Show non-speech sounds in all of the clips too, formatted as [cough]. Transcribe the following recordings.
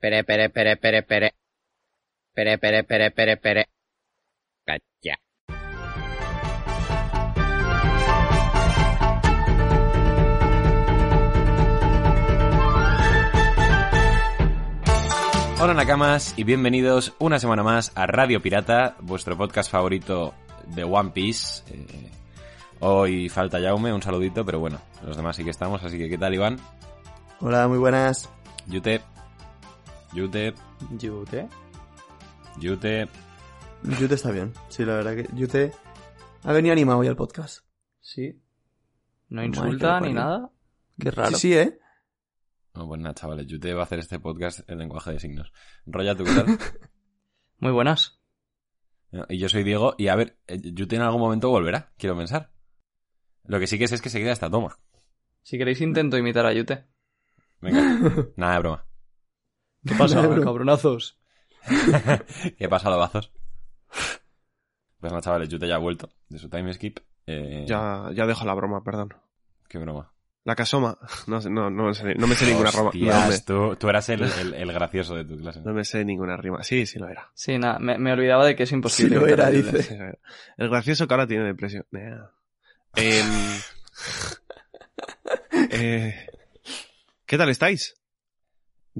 Pere, pere, pere, pere, pere. Pere, pere, pere, pere, pere. Calla. Hola Nakamas y bienvenidos una semana más a Radio Pirata, vuestro podcast favorito de One Piece. Eh, hoy falta Jaume, un saludito, pero bueno, los demás sí que estamos, así que ¿qué tal Iván? Hola, muy buenas. Yute. Yute. Yute. Yute. Yute está bien. Sí, la verdad que Yute ha venido animado hoy al podcast. Sí. No insulta ni nada. Qué raro. Sí, sí, ¿eh? No, pues nada, chavales, Yute va a hacer este podcast en lenguaje de signos. Roya, ¿tú qué tal? [laughs] Muy buenas. y yo soy Diego, y a ver, eh, Yute en algún momento volverá, quiero pensar. Lo que sí que sé es que se queda esta toma. Si queréis intento imitar a Yute. Venga, [laughs] nada de broma. ¿Qué pasa, [laughs] cabronazos? [laughs] ¿Qué pasa, lobazos? Pues nada, chavales, Yute ya ha vuelto de su time skip. Eh, Ya, ya dejo la broma, perdón. Qué broma. La casoma. [laughs] No, sé- no, no, me sé, no me sé ninguna broma. No, me, tú, tú eras el, el- el gracioso de tu clase. no me sé ninguna rima. Sí, sí lo era. Sí, nada, me, me olvidaba de que es imposible. Sí lo era, dice. Sí. El gracioso que ahora tiene depresión. Nah. Em, eh, ¿Qué tal estáis?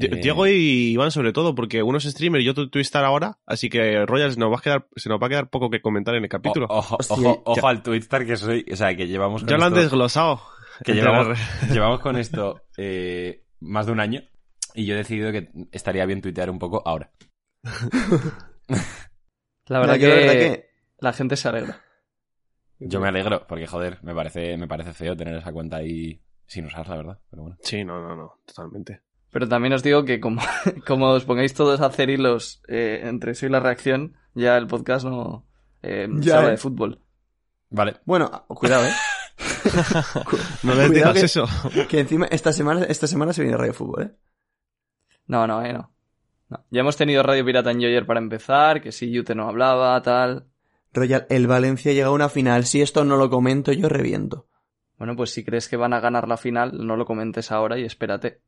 Eh. Diego y Iván sobre todo, porque uno es streamer y otro Twister ahora, así que Royal se nos va a quedar, se nos va a quedar poco que comentar en el capítulo. O- ojo, Hostia, ojo, al Twitter que soy, o sea, que llevamos con ya lo han desglosado. que llevamos, llevamos con [laughs] esto eh, más de un año y yo he decidido que estaría bien tuitear un poco ahora. La verdad, No, que, la verdad que- la gente se alegra. Yo me alegro, porque joder, me parece, me parece feo tener esa cuenta ahí sin usar, la verdad. Pero bueno. Sí, no, no, no, totalmente. Pero también os digo que como, [laughs] como os pongáis todos a hacer hilos eh, entre eso y la reacción, ya el podcast no eh, se Ya, habla eh. de fútbol. Vale. Bueno, [laughs] cuidado, ¿eh? [laughs] No les Cuidado digas que- eso. Que encima esta semana, esta semana se viene Radio Fútbol, ¿eh? No, no, eh, no. No. Ya hemos tenido Radio Pirata en Joyer para empezar, que si Yute no hablaba, tal. Royal, el Valencia llega a una final. Si esto no lo comento, yo reviento. Bueno, pues si crees que van a ganar la final, no lo comentes ahora y espérate.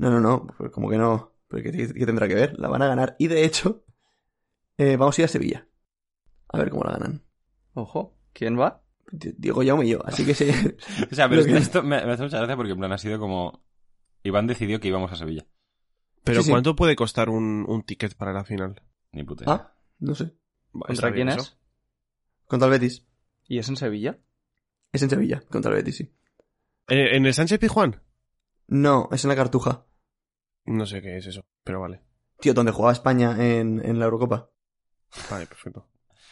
No, no, no. Pues como que no. Porque ¿qué, qué tendrá que ver? La van a ganar. Y de hecho, eh, vamos a ir a Sevilla. A ver cómo la ganan. Ojo, ¿quién va? Di- Diego Jaume y yo. Así que sí. [laughs] O sea, pero es que [laughs] esto me, me hace mucha gracia porque en plan ha sido como... Iván decidió que íbamos a Sevilla. Pero Sí, sí. ¿cuánto puede costar un, un ticket para la final? Ni puta idea. ah, no sé. ¿Contra quién eso. es? Contra el Betis. ¿Y es en Sevilla? Es en Sevilla. Contra el Betis, sí. Eh, ¿En el Sánchez Pijuán? No, es en la Cartuja. No sé qué es eso, pero vale. Tío, donde jugaba España en, en la Eurocopa. Vale, perfecto.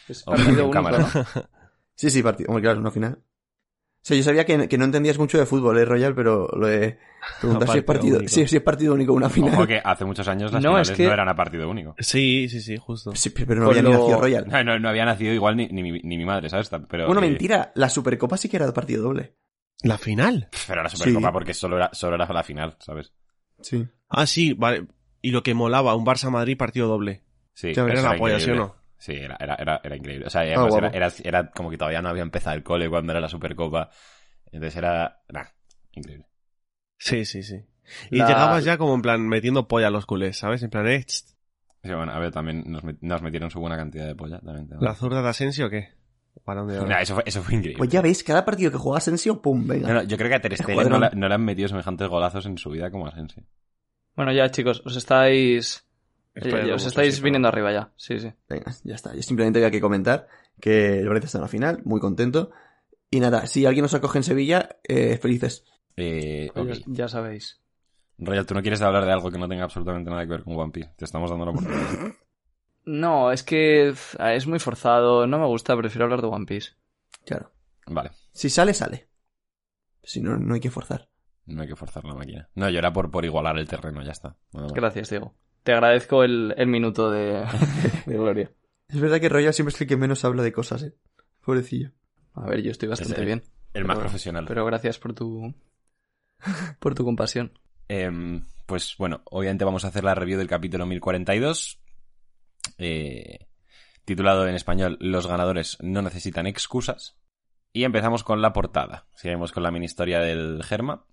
Es partido en único, cámara. ¿no? [laughs] Sí, sí, partido. Hombre, claro, una final. O sea, yo sabía que, que no entendías mucho de fútbol, ¿eh, Royal? Pero lo de preguntar si es Partido sí, si es partido único una final. Ojo que hace muchos años las No, finales es que- no eran a partido único. Sí, sí, sí, justo. Sí, pero no Con había nacido Royal. No, no, no había nacido igual ni, ni, mi, ni mi madre, ¿sabes? Pero, Bueno, eh, mentira. La Supercopa sí que era de partido doble. ¿La final? Pero la Supercopa Sí. porque solo era, solo era la final, ¿sabes? Sí. Ah, sí, vale. Y lo que molaba, un Barça-Madrid partido doble. Sí, Era la polla, ¿sí o no? Sí, era, era, era, era increíble. O sea, Ah, además era, era, era como que todavía no había empezado el cole cuando era la Supercopa. Entonces era... Nah, increíble. Sí, sí, sí. Y La- llegabas ya como en plan metiendo polla a los culés, ¿sabes? En plan, eh, Sí, bueno, a ver, también nos, met- nos metieron su buena cantidad de polla. También, te- ¿la zurda de Asensio o qué? De. Nah, eso, fue, eso fue increíble. Pues ya veis, cada partido que juega Asensio, pum, venga. No, no, yo creo que a Ter Stegen no, la- no le han metido semejantes golazos en su vida como a Sensi. Bueno, ya chicos, os estáis... Os estáis viniendo arriba ya. Sí, sí. Venga, ya está. Yo simplemente había que comentar que el Valencia está en la final, muy contento. Y nada, si alguien nos acoge en Sevilla, eh, felices. Eh, ok. Ya, ya sabéis. Royal, tú no quieres hablar de algo que no tenga absolutamente nada que ver con One Piece. Te estamos dando la oportunidad. [laughs] No, es que es muy forzado. No me gusta, prefiero hablar de One Piece. Claro. vale, Si sale, sale. Si no, no hay que forzar. No hay que forzar la máquina. No, yo era por, por igualar el terreno, ya está. Gracias, Diego. Te agradezco el, el minuto de, [laughs] de gloria. Es verdad que Royal siempre es el que menos habla de cosas, eh. Pobrecillo. A ver, yo estoy bastante bien. El más Pero- profesional. Pero gracias por tu... por tu compasión. Em, pues bueno, obviamente vamos a hacer la review del capítulo 1042. eh, titulado en español Los ganadores no necesitan excusas. Y empezamos con la portada. Seguimos con la mini historia del Germa.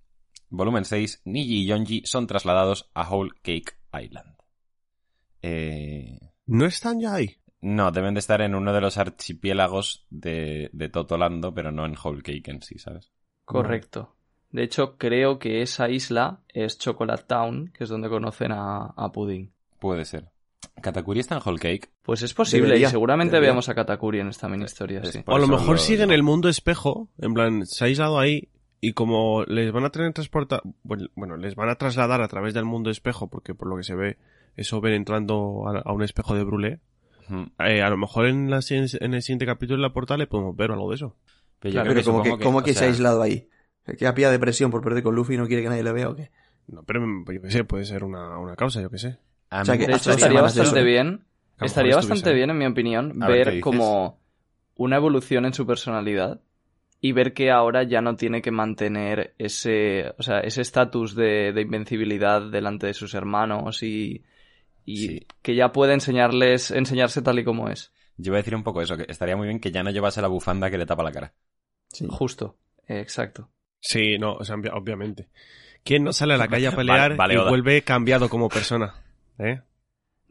Volumen 6, Niji y Yonji son trasladados a Whole Cake Island. Eh, ¿No están ya ahí? no, deben de estar en uno de los archipiélagos de, de Totolando, pero no en Whole Cake en sí, ¿sabes? Correcto. De hecho, creo que esa isla es Chocolate Town, que es donde conocen a, a Pudding. Puede ser. ¿Katakuri está en Whole Cake? Pues es posible, Debería, y seguramente debería. veamos a Katakuri en esta mini historia, sí. o a lo mejor lo siguen digo. el mundo espejo, en plan, se ha aislado ahí y como les van a tener transporta bueno, les van a trasladar a través del mundo espejo, porque por lo que se ve, eso ven entrando a, a un espejo de Brulé, eh, a lo mejor en, la, en el siguiente capítulo de la portal le podemos ver algo de eso. Pero yo Claro, creo Pero como que, supongo como que se sea, ha aislado ahí. Que ha pillado depresión por perder con Luffy y no quiere que nadie le vea o qué. No, pero yo qué sé, puede ser una, una causa, yo qué sé. a O sea, que De hecho, estaría bastante eso. bien. Que Estaría bastante bien, en mi opinión, A ver, como una evolución en su personalidad y ver que ahora ya no tiene que mantener ese, o sea, ese estatus de, de invencibilidad delante de sus hermanos y, y Sí. que ya puede enseñarles, enseñarse tal y como es. Yo iba a decir un poco eso, que estaría muy bien que ya no llevase la bufanda que le tapa la cara. Sí. Justo, eh, exacto. Sí, no, o sea, obvia- obviamente. ¿Quién no sale a la calle a [laughs] pelear Vale, vale, y vuelve cambiado como persona? ¿Eh?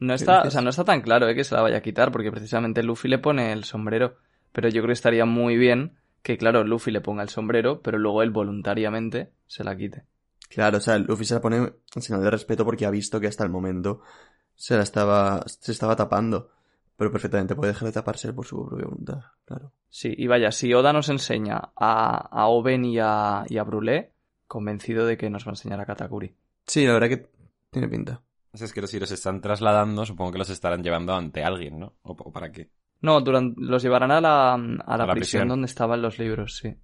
No está, o sea, no está tan claro eh, que se la vaya a quitar, porque precisamente Luffy le pone el sombrero. Pero yo creo que estaría muy bien que, claro, Luffy le ponga el sombrero, pero luego él voluntariamente se la quite. Claro, o sea, Luffy se la pone en señal de respeto porque ha visto que hasta el momento se la estaba, se estaba tapando. Pero perfectamente puede dejar de taparse por su propia voluntad, claro. Sí, y vaya, si Oda nos enseña a, a Oben y a, y a Brulé, convencido de que nos va a enseñar a Katakuri. Sí, la verdad que tiene pinta. Es que si los están trasladando, supongo que los estarán llevando ante alguien, ¿no? ¿O, o para qué? No, durante, los llevarán a la, a la, A la prisión, prisión. donde estaban los libros, sí.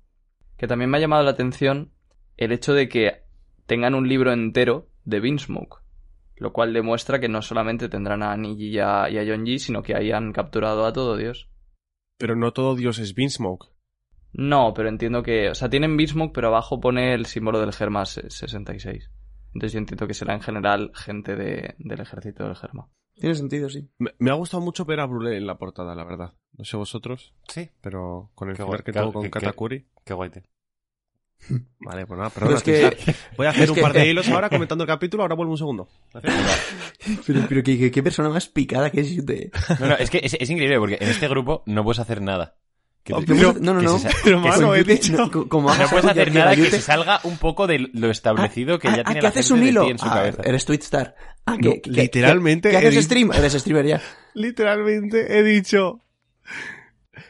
Que también me ha llamado la atención el hecho de que tengan un libro entero de Beansmoke. Lo cual demuestra que no solamente tendrán a Niji y a, y a Yonji, sino que ahí han capturado a todo Dios. Pero no todo Dios es Beansmoke. No, pero entiendo que... O sea, tienen Beansmoke, pero abajo pone el símbolo del Germa 66. Entonces yo entiendo que será en general gente de- del ejército del Germa. Tiene sentido, sí. Me, me ha gustado mucho ver a Brulé en la portada, la verdad. No sé vosotros, Sí. pero con el Qué final guay, que tuvo con Katakuri. Qué guay, tío. [laughs] Vale, pues nada, Pero perdona. es que. Voy a hacer es un que- par de [laughs] hilos ahora comentando el capítulo, ahora vuelvo un segundo. [laughs] pero, pero qué, qué- qué persona más picada que es Yute. No, no, es que es, es increíble porque en este grupo no puedes hacer nada. Que te- Oh, pero- no, no, que no. Pero, que mano, he dicho- no, como puedes hacer nada que se salga un poco de lo establecido que Ah, ya ah, tiene que la haces gente un de hilo. ti en su Ah, cabeza. eres Twitstar. Ah, No, que, que- literalmente ¿Qué haces stream? Eres streamer ya. [laughs] Literalmente he dicho.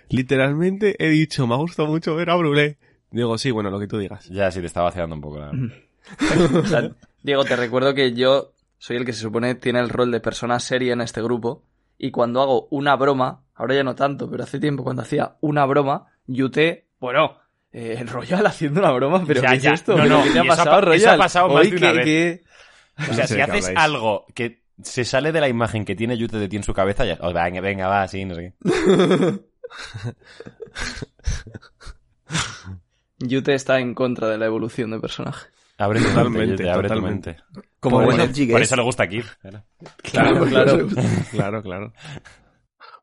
Literalmente he dicho, me ha gustado mucho ver a Brulé. Digo, sí, bueno, lo que tú digas. Ya, sí, te estaba vaciando un poco. La... [laughs] O sea, Diego, te recuerdo que yo soy el que se supone tiene el rol de persona seria en este grupo. Y cuando hago una broma, ahora ya no tanto, pero hace tiempo cuando hacía una broma, Yute, bueno, eh, el Royal haciendo una broma, pero Ya, ¿qué es ya. esto? No, ¿Pero no, ¿Qué te ha pasado, pa- Royal? eso ha pasado más Hoy de una que- vez. que- O No sea, sé si haces habláis. algo que se sale de la imagen que tiene Yute de ti en su cabeza, ya. oh, venga, venga, va, sí, no sé qué. [laughs] Yute está en contra de la evolución de personaje. Abre tu Totalmente, abre tu totalmente. mente. Como por, G por eso le gusta Kid. Claro, claro. [laughs] Claro, claro.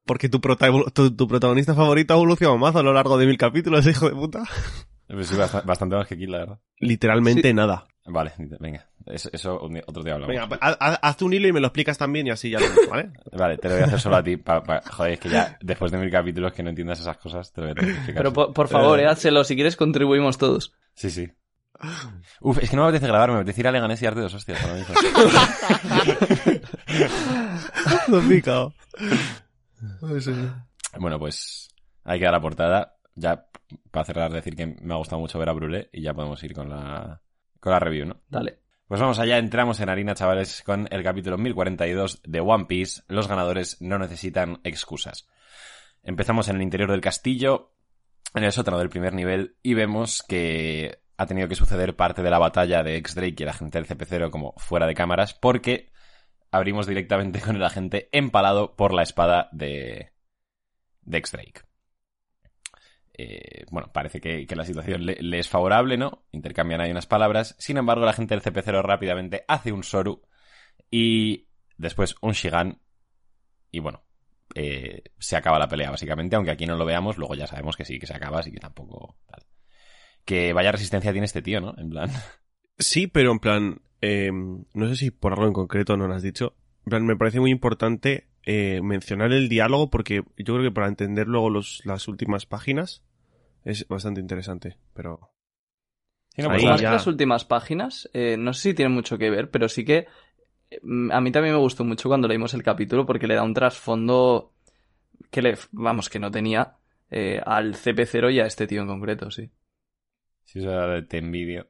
Porque tu, prota- tu, tu protagonista favorito ha evolucionado más a lo largo de mil capítulos, hijo de puta. Pues sí, bast- bastante más que Kid, la verdad. Literalmente Sí. nada. Vale, venga. Eso, otro día hablamos. Venga, pues, haz, haz- hazte un hilo y me lo explicas también y así ya lo ¿vale? [laughs] Vale, te lo voy a hacer solo a ti. pa- pa- joder, es que ya después de mil capítulos que no entiendas esas cosas, te lo voy a tener que explicar. Pero por, por favor, Eh. eh, házselo. Si quieres, contribuimos todos. Sí, sí. Uf, es que no me apetece grabar, me apetece ir a Leganés y darte dos hostias ahora mismo. Lo [laughs] Bueno, pues hay que dar la portada. Ya, para cerrar, decir que me ha gustado mucho ver a Brulé y ya podemos ir con la, con la review, ¿no? Dale. Pues vamos allá, entramos en harina, chavales, con el capítulo 1042 de One Piece. Los ganadores no necesitan excusas. Empezamos en el interior del castillo, en el sótano del primer nivel, y vemos que ha tenido que suceder parte de la batalla de X-Drake y el agente del CP0 como fuera de cámaras, porque abrimos directamente [laughs] con el agente empalado por la espada de, de X-Drake. Eh, bueno, parece que, la situación le, es favorable, ¿no? Intercambian ahí unas palabras. Sin embargo, la gente del CP0 rápidamente hace un Soru y después un Shigan. Y bueno, eh, se acaba la pelea, básicamente. Aunque aquí no lo veamos, luego ya sabemos que sí, que se acaba, así que tampoco. Que vaya resistencia tiene este tío, ¿no? En plan. Sí, pero en plan, eh, no sé si por algo en concreto no lo has dicho. Plan, Me parece muy importante eh, mencionar el diálogo porque yo creo que para entender luego los, las últimas páginas es bastante interesante. Pero Sí, no, pues Más que ya. las últimas páginas, eh, no sé si tienen mucho que ver, pero sí que eh, a mí también me gustó mucho cuando leímos el capítulo porque le da un trasfondo que le, vamos, que no tenía eh, al CP0 y a este tío en concreto, sí. Sí, eso de te envidio.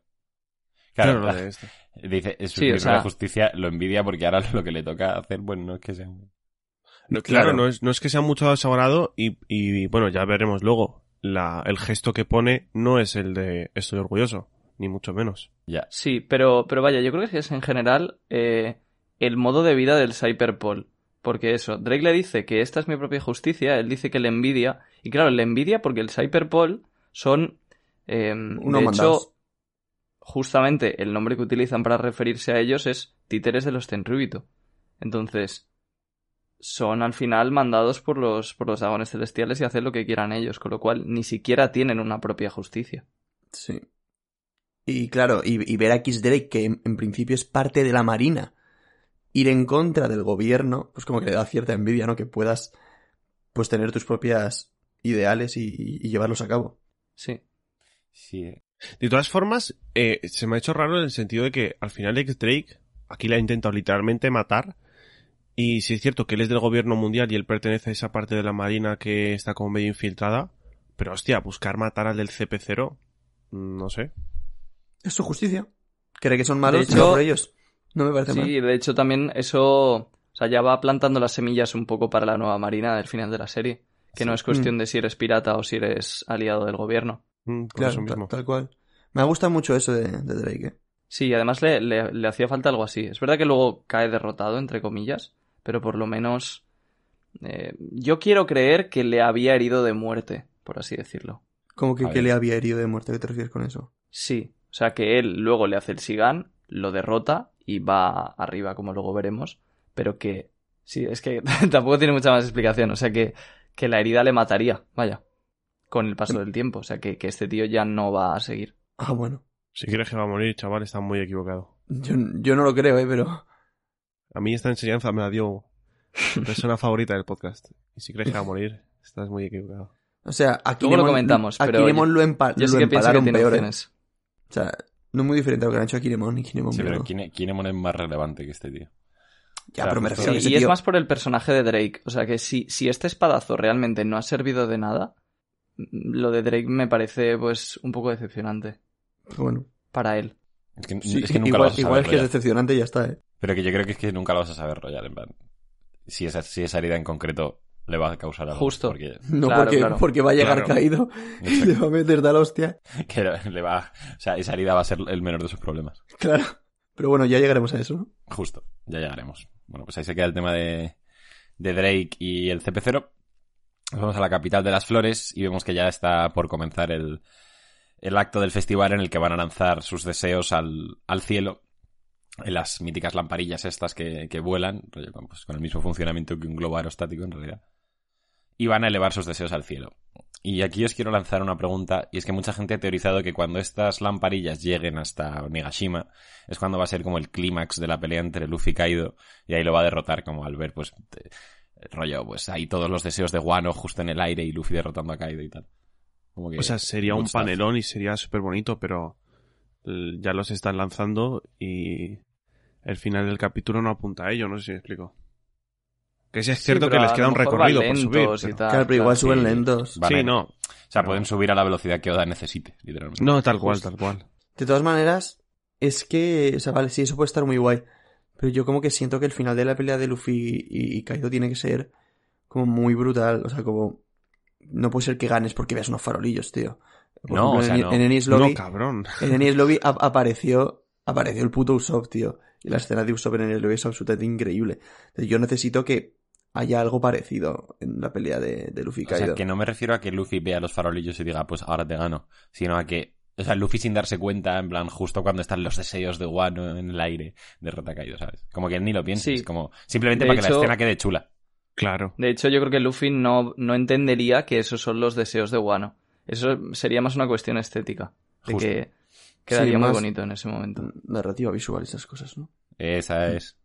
Claro, de esto. dice, es su Sí, o primera sea- justicia, lo envidia porque ahora lo que le toca hacer, bueno, no es que sea... No, claro, Claro. No, es, no es que sea mucho desagrado y, y bueno, ya veremos luego. La, el gesto que pone no es el de estoy orgulloso, ni mucho menos. Ya. Sí, pero, pero vaya, yo creo que es en general eh, el modo de vida del Cyberpol. Porque eso, Drake le dice que esta es mi propia justicia, él dice que le envidia. Y claro, le envidia porque el Cyberpol son. eh, de mandados. hecho, justamente el nombre que utilizan para referirse a ellos es títeres de los Tenryubito. Entonces, son al final mandados por los, por los dragones celestiales y hacen lo que quieran ellos, con lo cual ni siquiera tienen una propia justicia. Sí. Y claro, y, y ver a X Drake, que en, en principio es parte de la Marina, ir en contra del gobierno, pues como que le da cierta envidia, ¿no? Que puedas, pues tener tus propias ideales y, y llevarlos a cabo. Sí. Sí, eh. De todas formas, eh, se me ha hecho raro en el sentido de que al final X Drake aquí la ha intentado literalmente matar. Y si es cierto que él es del gobierno mundial y él pertenece a esa parte de la marina que está como medio infiltrada. Pero hostia, buscar matar al del CP0, mm, no sé. Es su justicia. Cree que son malos, hecho- por ellos. No me parece Sí, mal. de hecho también eso, o sea, ya va plantando las semillas un poco para la nueva marina del final de la serie, que no es cuestión de si eres pirata o si eres aliado del gobierno. Mm, por Claro, eso ta- mismo. tal cual. Me ha gustado mucho eso de, de Drake. ¿eh? Sí, además le, le, le hacía falta algo así. Es verdad que luego cae derrotado, entre comillas, pero por lo menos eh, yo quiero creer que le había herido de muerte, por así decirlo. Como que, que le había herido de muerte. ¿Qué te refieres con eso? Sí, o sea que él luego le hace el Sigan, lo derrota y va arriba, como luego veremos, pero que sí, es que [laughs] tampoco tiene mucha más explicación, o sea que, que la herida le mataría, vaya, con el paso del tiempo, o sea que, que este tío ya no va a seguir. Ah, bueno. Si quieres que va a morir, chaval, está muy equivocado. Yo, yo no lo creo, ¿eh? Pero... A mí esta enseñanza me la dio mi persona [laughs] favorita del podcast. Y si crees que va a morir, estás muy equivocado. O sea, aquí Luego lo comentamos, a pero Kinemon yo- lo, empa- Yo lo sí que pienso que peor, ¿eh? opciones. O sea, no es muy diferente a lo que han hecho a Kinemon y Kinemon Sí, pero Kinemon es más relevante que este tío. Ya, Claro, pero me refiero a Sí, ese y es tío- más por el personaje de Drake, o sea que si, si este espadazo realmente no ha servido de nada, lo de Drake me parece pues un poco decepcionante Bueno, para él. Es que, sí, es que nunca igual, lo vas a igual saber es que es rollar. decepcionante y ya está, ¿eh? Pero que yo creo que es que nunca lo vas a saber rollar, en plan. Si esa, si esa herida en concreto le va a causar algo. Justo. Porque No Claro, porque, claro. porque va a llegar Claro. caído [laughs] y le va a meter tal hostia. que le va, o sea, esa herida va a ser el menor de sus problemas. Claro. Pero bueno, ya llegaremos a eso, ¿no? Justo, ya llegaremos. Bueno, pues ahí se queda el tema de, de Drake y el CP0. Nos vamos a la capital de las flores y vemos que ya está por comenzar el, el acto del festival en el que van a lanzar sus deseos al, al cielo. En las míticas lamparillas estas que, que vuelan, pues, con el mismo funcionamiento que un globo aerostático en realidad. Y van a elevar sus deseos al cielo. Y aquí os quiero lanzar una pregunta, y es que mucha gente ha teorizado que cuando estas lamparillas lleguen hasta Onigashima, es cuando va a ser como el clímax de la pelea entre Luffy y Kaido, y ahí lo va a derrotar como al ver, pues, rollo, pues ahí todos los deseos de Wano justo en el aire y Luffy derrotando a Kaido y tal. Como que- O sea, sería un panelón y sería súper bonito, pero ya los están lanzando y el final del capítulo no apunta a ello, no sé si me explico. Que sí es cierto que les queda un recorrido por subir. pero- tal, claro, pero igual claro. suben sí. lentos. Van Sí, no. O sea, pueden subir a la velocidad que Oda necesite, literalmente. No, tal cual, tal cual. De todas maneras, es que, o sea, vale, sí, eso puede estar muy guay. Pero yo como que siento que el final de la pelea de Luffy y, y Kaido tiene que ser como muy brutal. O sea, como... No puede ser que ganes porque veas unos farolillos, tío. Por No, ejemplo, o sea, en, no. en Lobby, No, cabrón. [laughs] en Enies Lobby ap- apareció, apareció el puto Usopp, tío. Y la escena de Usopp en Enies Lobby es absolutamente increíble. Entonces, yo necesito que haya algo parecido en la pelea de, de Luffy y O sea, Kaido. que no me refiero a que Luffy vea los farolillos y diga, pues ahora te gano, sino a que, o sea, Luffy sin darse cuenta, en plan, justo cuando están los deseos de Wano en el aire, derrota a Kaido, ¿sabes? Como que ni lo pienses, Sí. como simplemente De para que la escena quede chula. Claro. De hecho, yo creo que Luffy no, no entendería que esos son los deseos de Wano. Eso sería más una cuestión estética. De Justo. que quedaría Sí, muy bonito en ese momento. Narrativa visual, esas cosas, ¿no? Esa es.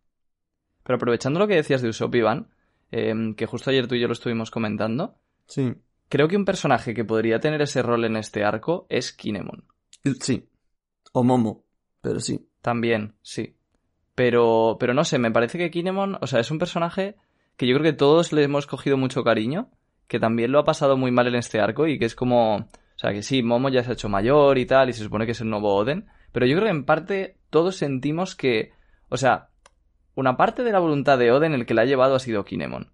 Pero aprovechando lo que decías de Usopp, Iván, eh, que justo ayer tú y yo lo estuvimos comentando, Sí. Creo que un personaje que podría tener ese rol en este arco es Kinemon. Sí. O Momo. Pero sí. También, sí. Pero, pero no sé, me parece que Kinemon, o sea, es un personaje que yo creo que todos le hemos cogido mucho cariño, que también lo ha pasado muy mal en este arco y que es como, o sea, que sí, Momo ya se ha hecho mayor y tal, y se supone que es el nuevo Oden, pero yo creo que en parte todos sentimos que, o sea, una parte de la voluntad de Oden el que la ha llevado ha sido Kinemon.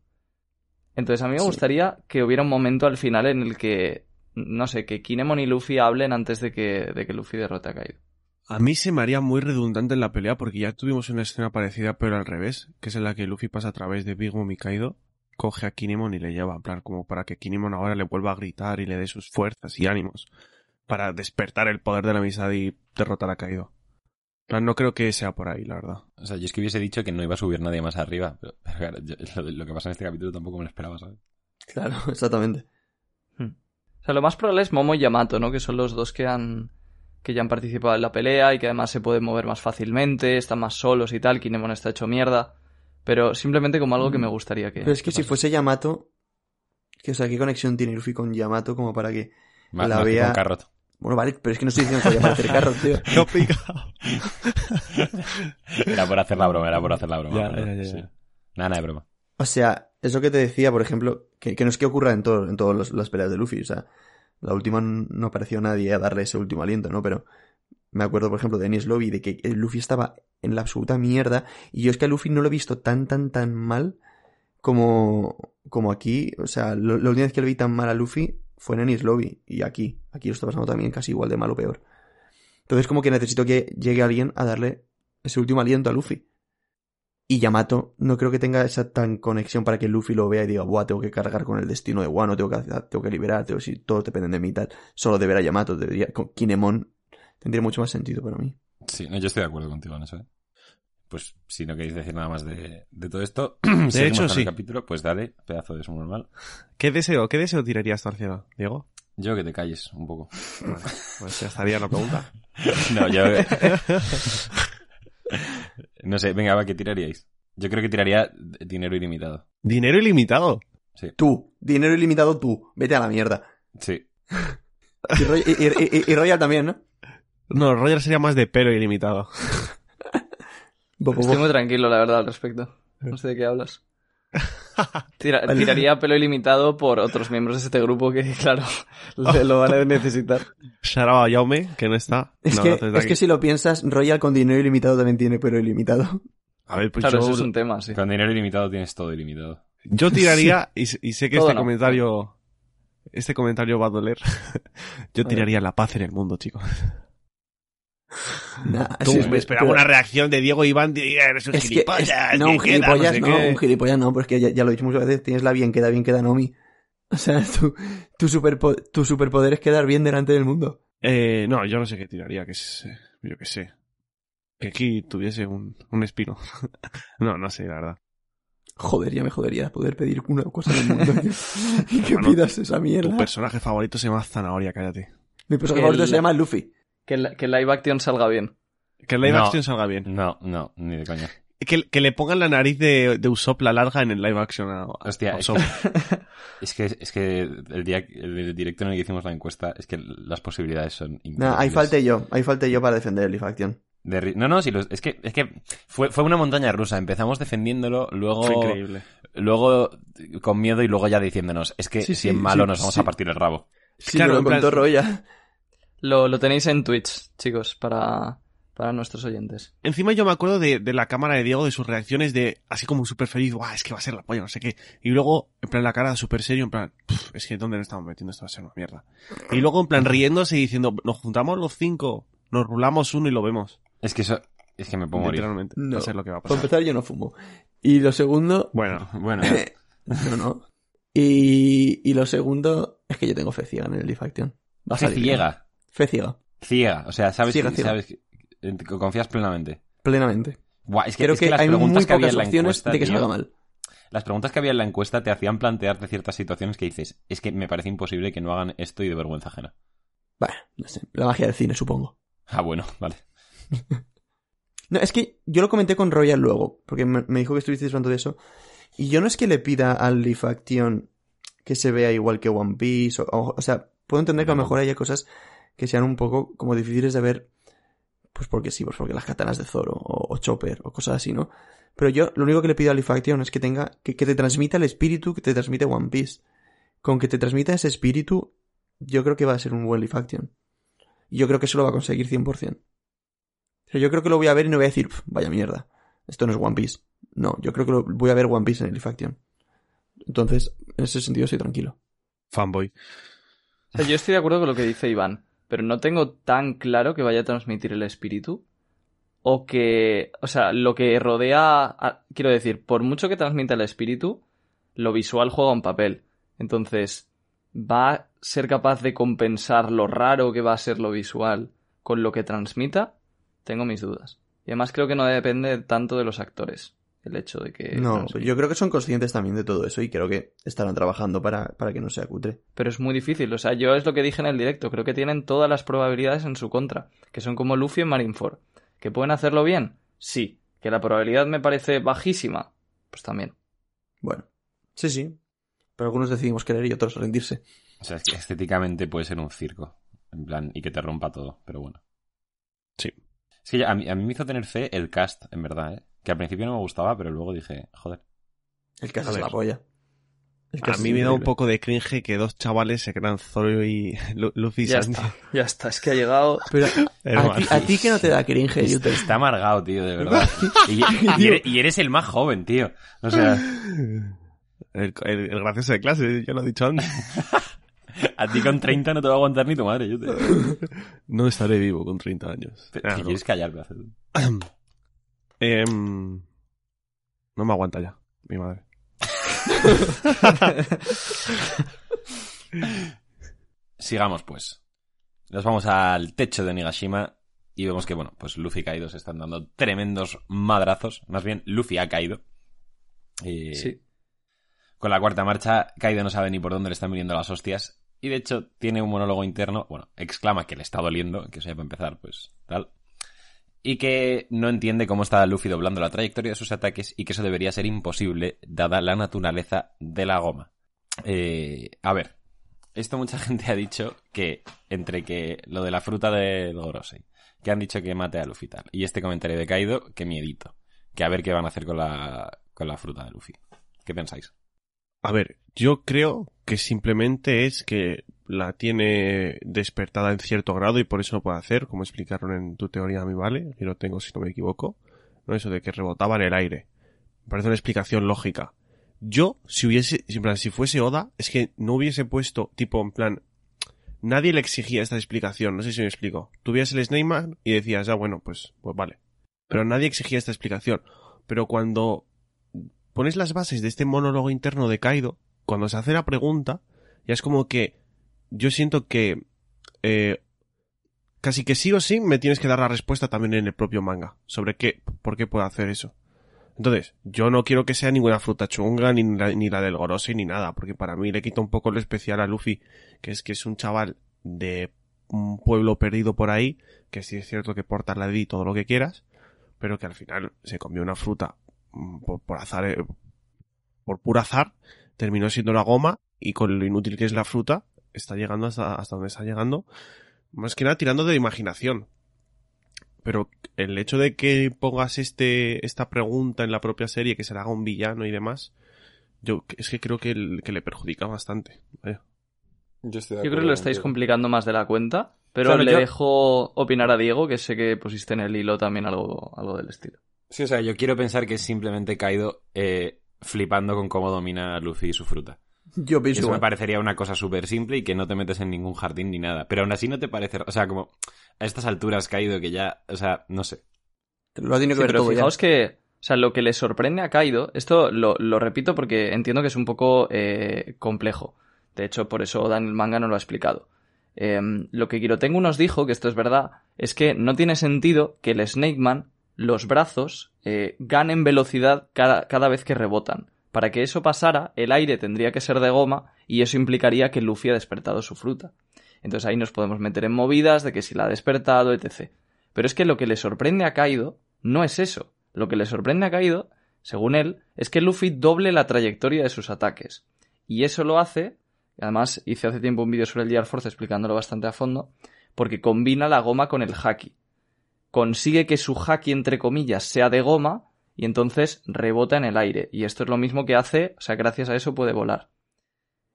Entonces a mí me Sí. gustaría que hubiera un momento al final en el que, no sé, que Kinemon y Luffy hablen antes de que, de que Luffy derrote a Kaido. A mí se me haría muy redundante en la pelea porque ya tuvimos una escena parecida pero al revés, que es en la que Luffy pasa a través de Big Mom y Kaido, coge a Kinemon y le lleva, en plan, como para que Kinemon ahora le vuelva a gritar y le dé sus fuerzas y ánimos para despertar el poder de la amistad y derrotar a Kaido. No creo que sea por ahí, la verdad. O sea, yo es que hubiese dicho que no iba a subir nadie más arriba. Pero, pero claro, yo- lo, lo que pasa en este capítulo tampoco me lo esperaba, ¿sabes? Claro, [laughs] exactamente. O sea, lo más probable es Momo y Yamato, ¿no? Que son los dos que han que ya han participado en la pelea y que además se pueden mover más fácilmente, están más solos y tal, Kinemon está hecho mierda. Pero simplemente como algo que me gustaría que... Pero es que si fuese Yamato. Que, o sea, ¿qué conexión tiene Luffy con Yamato como para que. Más, La más que vea- con Carrot. Bueno, vale, pero es que no estoy diciendo que vaya a parecer carro, tío. [laughs] No pica. [laughs] Era por hacer la broma, era por hacer la broma. Ya, perdón, ya, ya, sí. ya. Nada, nada de broma. O sea, eso que te decía, por ejemplo, que, que no es que ocurra en, todo, en todas los- las peleas de Luffy. O sea, la última no apareció nadie a darle ese último aliento, ¿no? Pero me acuerdo, por ejemplo, de Enies Lobby, de que Luffy estaba en la absoluta mierda. Y yo es que a Luffy no lo he visto tan, tan, tan mal como, como aquí. O sea, lo- la última vez que lo vi tan mal a Luffy fue en Enies Lobby. Y aquí, aquí lo está pasando también casi igual de mal o peor. Entonces, como que necesito que llegue alguien a darle ese último aliento a Luffy. Y Yamato no creo que tenga esa tan conexión para que Luffy lo vea y diga, buah, tengo que cargar con el destino de Wano, tengo que, tengo que liberar, tengo, si todos dependen de mí y tal. Solo de ver a Yamato, debería, con Kinemon tendría mucho más sentido para mí. Sí, yo estoy de acuerdo contigo en eso, ¿eh? Pues si no queréis decir nada más de, de todo esto, [clears throat] seguimos hecho, sí. el capítulo, pues dale, pedazo de normal. ¿Qué deseo, qué deseo tirarías tú al cielo, Diego? Yo que te calles un poco. Pues ya estaría la pregunta. [laughs] No, yo... no sé, venga, va, ¿qué tiraríais? Yo creo que tiraría dinero ilimitado. Dinero ilimitado. Tú, dinero ilimitado tú, vete a la mierda. Sí. Y, Roy- y- y- y- y Royal también, ¿no? No, Roger sería más de pero ilimitado. [laughs] Bo- bo- Estoy muy tranquilo, la verdad, al respecto. No sé de qué hablas. [laughs] Tira- Vale. tiraría pelo ilimitado por otros miembros de este grupo que, claro, [laughs] le- lo van a necesitar. Saraba Yaume, que no está. Es, No, que, no es que si lo piensas, Royal con dinero ilimitado también tiene pero ilimitado. A ver, pues Claro, yo, eso es un tema, sí. Con dinero ilimitado tienes todo ilimitado. yo [laughs] tiraría, y, y sé que Todo este no. comentario, este comentario va a doler. yo tiraría la paz en el mundo, chicos. Nah, Tú, sí, me esperaba pero- una reacción de Diego Iván de eres un Es que, gilipollas, es- no, que un queda, gilipollas sé no, qué". un gilipollas no, pero es que ya, ya lo he dicho muchas veces, tienes la bien queda, bien queda Nomi. O sea, [laughs] tu, tu, superpo- tu superpoder es quedar bien delante del mundo. Eh, no, yo no sé qué tiraría, que es, eh, yo qué sé. Que aquí tuviese un, un espino. [laughs] no, no sé, la verdad. Joder, ya me jodería poder pedir una cosa del mundo [laughs] que Bueno, pidas esa Tu mierda. personaje favorito se llama Zanahoria, cállate. Mi personaje Que favorito se llama Luffy. Que, el live action salga bien. Que el live No. action salga bien. No, no, ni de coña. Que, que le pongan la nariz de, de Usopp la larga en el live action a, Hostia, a es Usopp. [laughs] Es que, es que el, día, el directo en el que hicimos la encuesta, es que las posibilidades son increíbles. Nah, ahí falté yo, ahí falté yo para defender el Life Action. De no, no, sí, los- es que, es que fue, fue una montaña rusa. Empezamos defendiéndolo, luego, Fue increíble. luego con miedo y luego ya diciéndonos, es que Sí, si sí, es malo sí, nos vamos sí. a partir el rabo. Sí, Claro, me lo contó. Lo, lo tenéis en Twitch, chicos, para, para nuestros oyentes. Encima yo me acuerdo de, de la cámara de Diego, de sus reacciones de así como súper feliz, guau, es que va a ser la polla, no sé qué. Y luego, en plan, la cara súper serio, en plan, "Pff, es que ¿dónde nos estamos metiendo? Esto va a ser una mierda. Y luego, en plan, riéndose y diciendo, nos juntamos los cinco, nos rulamos uno y lo vemos. Es que eso, es que me pongo. Literalmente. No. Va a ser lo que va a Para pasar. empezar, yo no fumo. Y lo segundo, Bueno, [laughs] Bueno, [laughs] no, no. Y, y lo segundo, es que yo tengo fe ciega en el Life Action. Va a fe salir ciega. Fe ciega, Ciega, o sea, sabes, Ciega, que, ciega. sabes que, en- que confías plenamente. plenamente. Buah, es que, Creo es que, que las hay muy preguntas que había en la encuesta, de que salga mal. Las preguntas que había en la encuesta te hacían plantearte ciertas situaciones que dices, es que me parece imposible que no hagan esto y de vergüenza ajena. Bueno, no sé, la magia del cine, supongo. Ah, bueno, vale. [laughs] No, es que yo lo comenté con Royal luego, porque me, dijo que estuvisteis hablando de eso. Y yo no es que le pida al Leaf Action que se vea igual que One Piece, o, o, o sea, puedo entender que a lo mejor haya cosas que sean un poco como difíciles de ver, pues porque sí, pues porque las katanas de Zoro, o, o Chopper, o cosas así, ¿no? Pero yo lo único que le pido a Leaf Action es que tenga, que, que te transmita el espíritu que te transmite One Piece. Con que te transmita ese espíritu, yo creo que va a ser un buen Leaf Action. Y yo creo que eso lo va a conseguir 100%. O sea, yo creo que lo voy a ver y no voy a decir, "Pf, vaya mierda, esto no es One Piece. No, yo creo que lo, voy a ver One Piece en el Leaf Action. Entonces, en ese sentido estoy tranquilo. Fanboy. O sea, yo estoy de acuerdo con lo que dice Iván, pero no tengo tan claro que vaya a transmitir el espíritu. O que, o sea, lo que rodea, quiero decir, por mucho que transmita el espíritu, lo visual juega un papel. Entonces, ¿va a ser capaz de compensar lo raro que va a ser lo visual con lo que transmita? Tengo mis dudas. Y además creo que no depende tanto de los actores, el hecho de que... No, yo creo que son conscientes también de todo eso y creo que estarán trabajando para, para que no sea cutre. Pero es muy difícil. O sea, yo es lo que dije en el directo. Creo que tienen todas las probabilidades en su contra. Que son como Luffy en Marineford. ¿Que pueden hacerlo bien? Sí. ¿Que la probabilidad me parece bajísima? Pues también. Bueno, sí, sí. Pero algunos decidimos querer y otros rendirse. O sea, es que estéticamente puede ser un circo. En plan, y que te rompa todo, pero bueno. Sí. Es que ya- a, mí, a mí me hizo tener fe el cast, en verdad, ¿eh? Que al principio no me gustaba, pero luego dije, joder. El caso es la polla. El A mí me da un poco de cringe que dos chavales se crean Zoro y [laughs] Lu- Luffy y Ya Sandy. está. Ya está. Es que ha llegado... Pero a ti, que no te da cringe, Está, está amargado, tío, de verdad. [laughs] Y, y eres, y eres el más joven, tío. O sea, El, el- el gracioso de clase, ya lo he dicho antes. [laughs] a ti con 30 no te va a aguantar ni tu madre. Yo te... No estaré vivo con 30 años. Te- Ah, no. quieres callar, [clears throat] Em, no me aguanta ya, mi madre. [laughs] Sigamos, pues. Nos vamos al techo de Nigashima y vemos que, bueno, pues Luffy y Kaido se están dando tremendos madrazos. Más bien, Luffy ha caído. Y Sí. Con la cuarta marcha, Kaido no sabe ni por dónde le están viniendo las hostias. Y de hecho, tiene un monólogo interno. Bueno, exclama que le está doliendo, que eso ya para empezar, pues tal. Y que no entiende cómo está Luffy doblando la trayectoria de sus ataques y que eso debería ser imposible, dada la naturaleza de la goma. Eh, a ver, esto mucha [laughs] gente ha dicho que entre que lo de la fruta del Gorosei, que han dicho que mate a Luffy tal, y este comentario de Kaido, que miedito. Que a ver qué van a hacer con la, con la fruta de Luffy. ¿Qué pensáis? A ver, yo creo que simplemente es que la tiene despertada en cierto grado y por eso lo puede hacer, como explicaron en tu teoría a mí, ¿vale? Y lo tengo si no me equivoco. ¿No? Eso de que rebotaba en el aire. Me parece una explicación lógica. Yo, si hubiese, en plan, si fuese Oda, es que no hubiese puesto, tipo, en plan, nadie le exigía esta explicación, no sé si me explico. Tú veías el Snake Man y decías, ya bueno, pues, pues vale. Pero nadie exigía esta explicación. Pero cuando pones las bases de este monólogo interno de Kaido, cuando se hace la pregunta, ya es como que yo siento que eh, casi que sí o sí me tienes que dar la respuesta también en el propio manga sobre qué, por qué puedo hacer eso. Entonces, yo no quiero que sea ninguna fruta chunga, ni la, ni la del Gorosei, ni nada, porque para mí le quita un poco lo especial a Luffy, que es que es un chaval de un pueblo perdido por ahí, que sí es cierto que porta la y todo lo que quieras, pero que al final se comió una fruta mm, por, por azar, eh, por puro azar, terminó siendo la goma y con lo inútil que es la fruta, está llegando hasta, hasta donde está llegando, más que nada tirando de imaginación. Pero el hecho de que pongas este, esta pregunta en la propia serie, que se la haga un villano y demás, yo es que creo que, el- que le perjudica bastante. Vaya. Yo, estoy de Yo creo que lo estáis complicando más de la cuenta, pero Claro, le yo- dejo opinar a Diego, que sé que pusiste en el hilo también algo, algo del estilo. Sí, o sea, yo quiero pensar que es simplemente Kaido eh, flipando con cómo domina Luffy y su fruta. Yo pienso Eso me parecería una cosa súper simple y que no te metes en ningún jardín ni nada. Pero aún así no te parece... O sea, como a estas alturas Kaido que ya... O sea, no sé. Lo ha tenido Sí, que ver pero todo ya. fijaos que, o sea, lo que le sorprende a Kaido, esto lo, lo repito porque entiendo que es un poco eh, complejo. De hecho, por eso Dan el manga no lo ha explicado. Eh, lo que Kirotengu nos dijo, que esto es verdad, es que no tiene sentido que el Snake Man, los brazos, eh, ganen velocidad cada, cada vez que rebotan. Para que eso pasara, el aire tendría que ser de goma y eso implicaría que Luffy ha despertado su fruta. Entonces ahí nos podemos meter en movidas de que si la ha despertado, etc. Pero es que lo que le sorprende a Kaido no es eso. Lo que le sorprende a Kaido, según él, es que Luffy doble la trayectoria de sus ataques. Y eso lo hace, además hice hace tiempo un vídeo sobre el Gear Force explicándolo bastante a fondo, porque combina la goma con el haki. Consigue que su haki, entre comillas, sea de goma y entonces rebota en el aire. Y esto es lo mismo que hace, o sea, gracias a eso puede volar.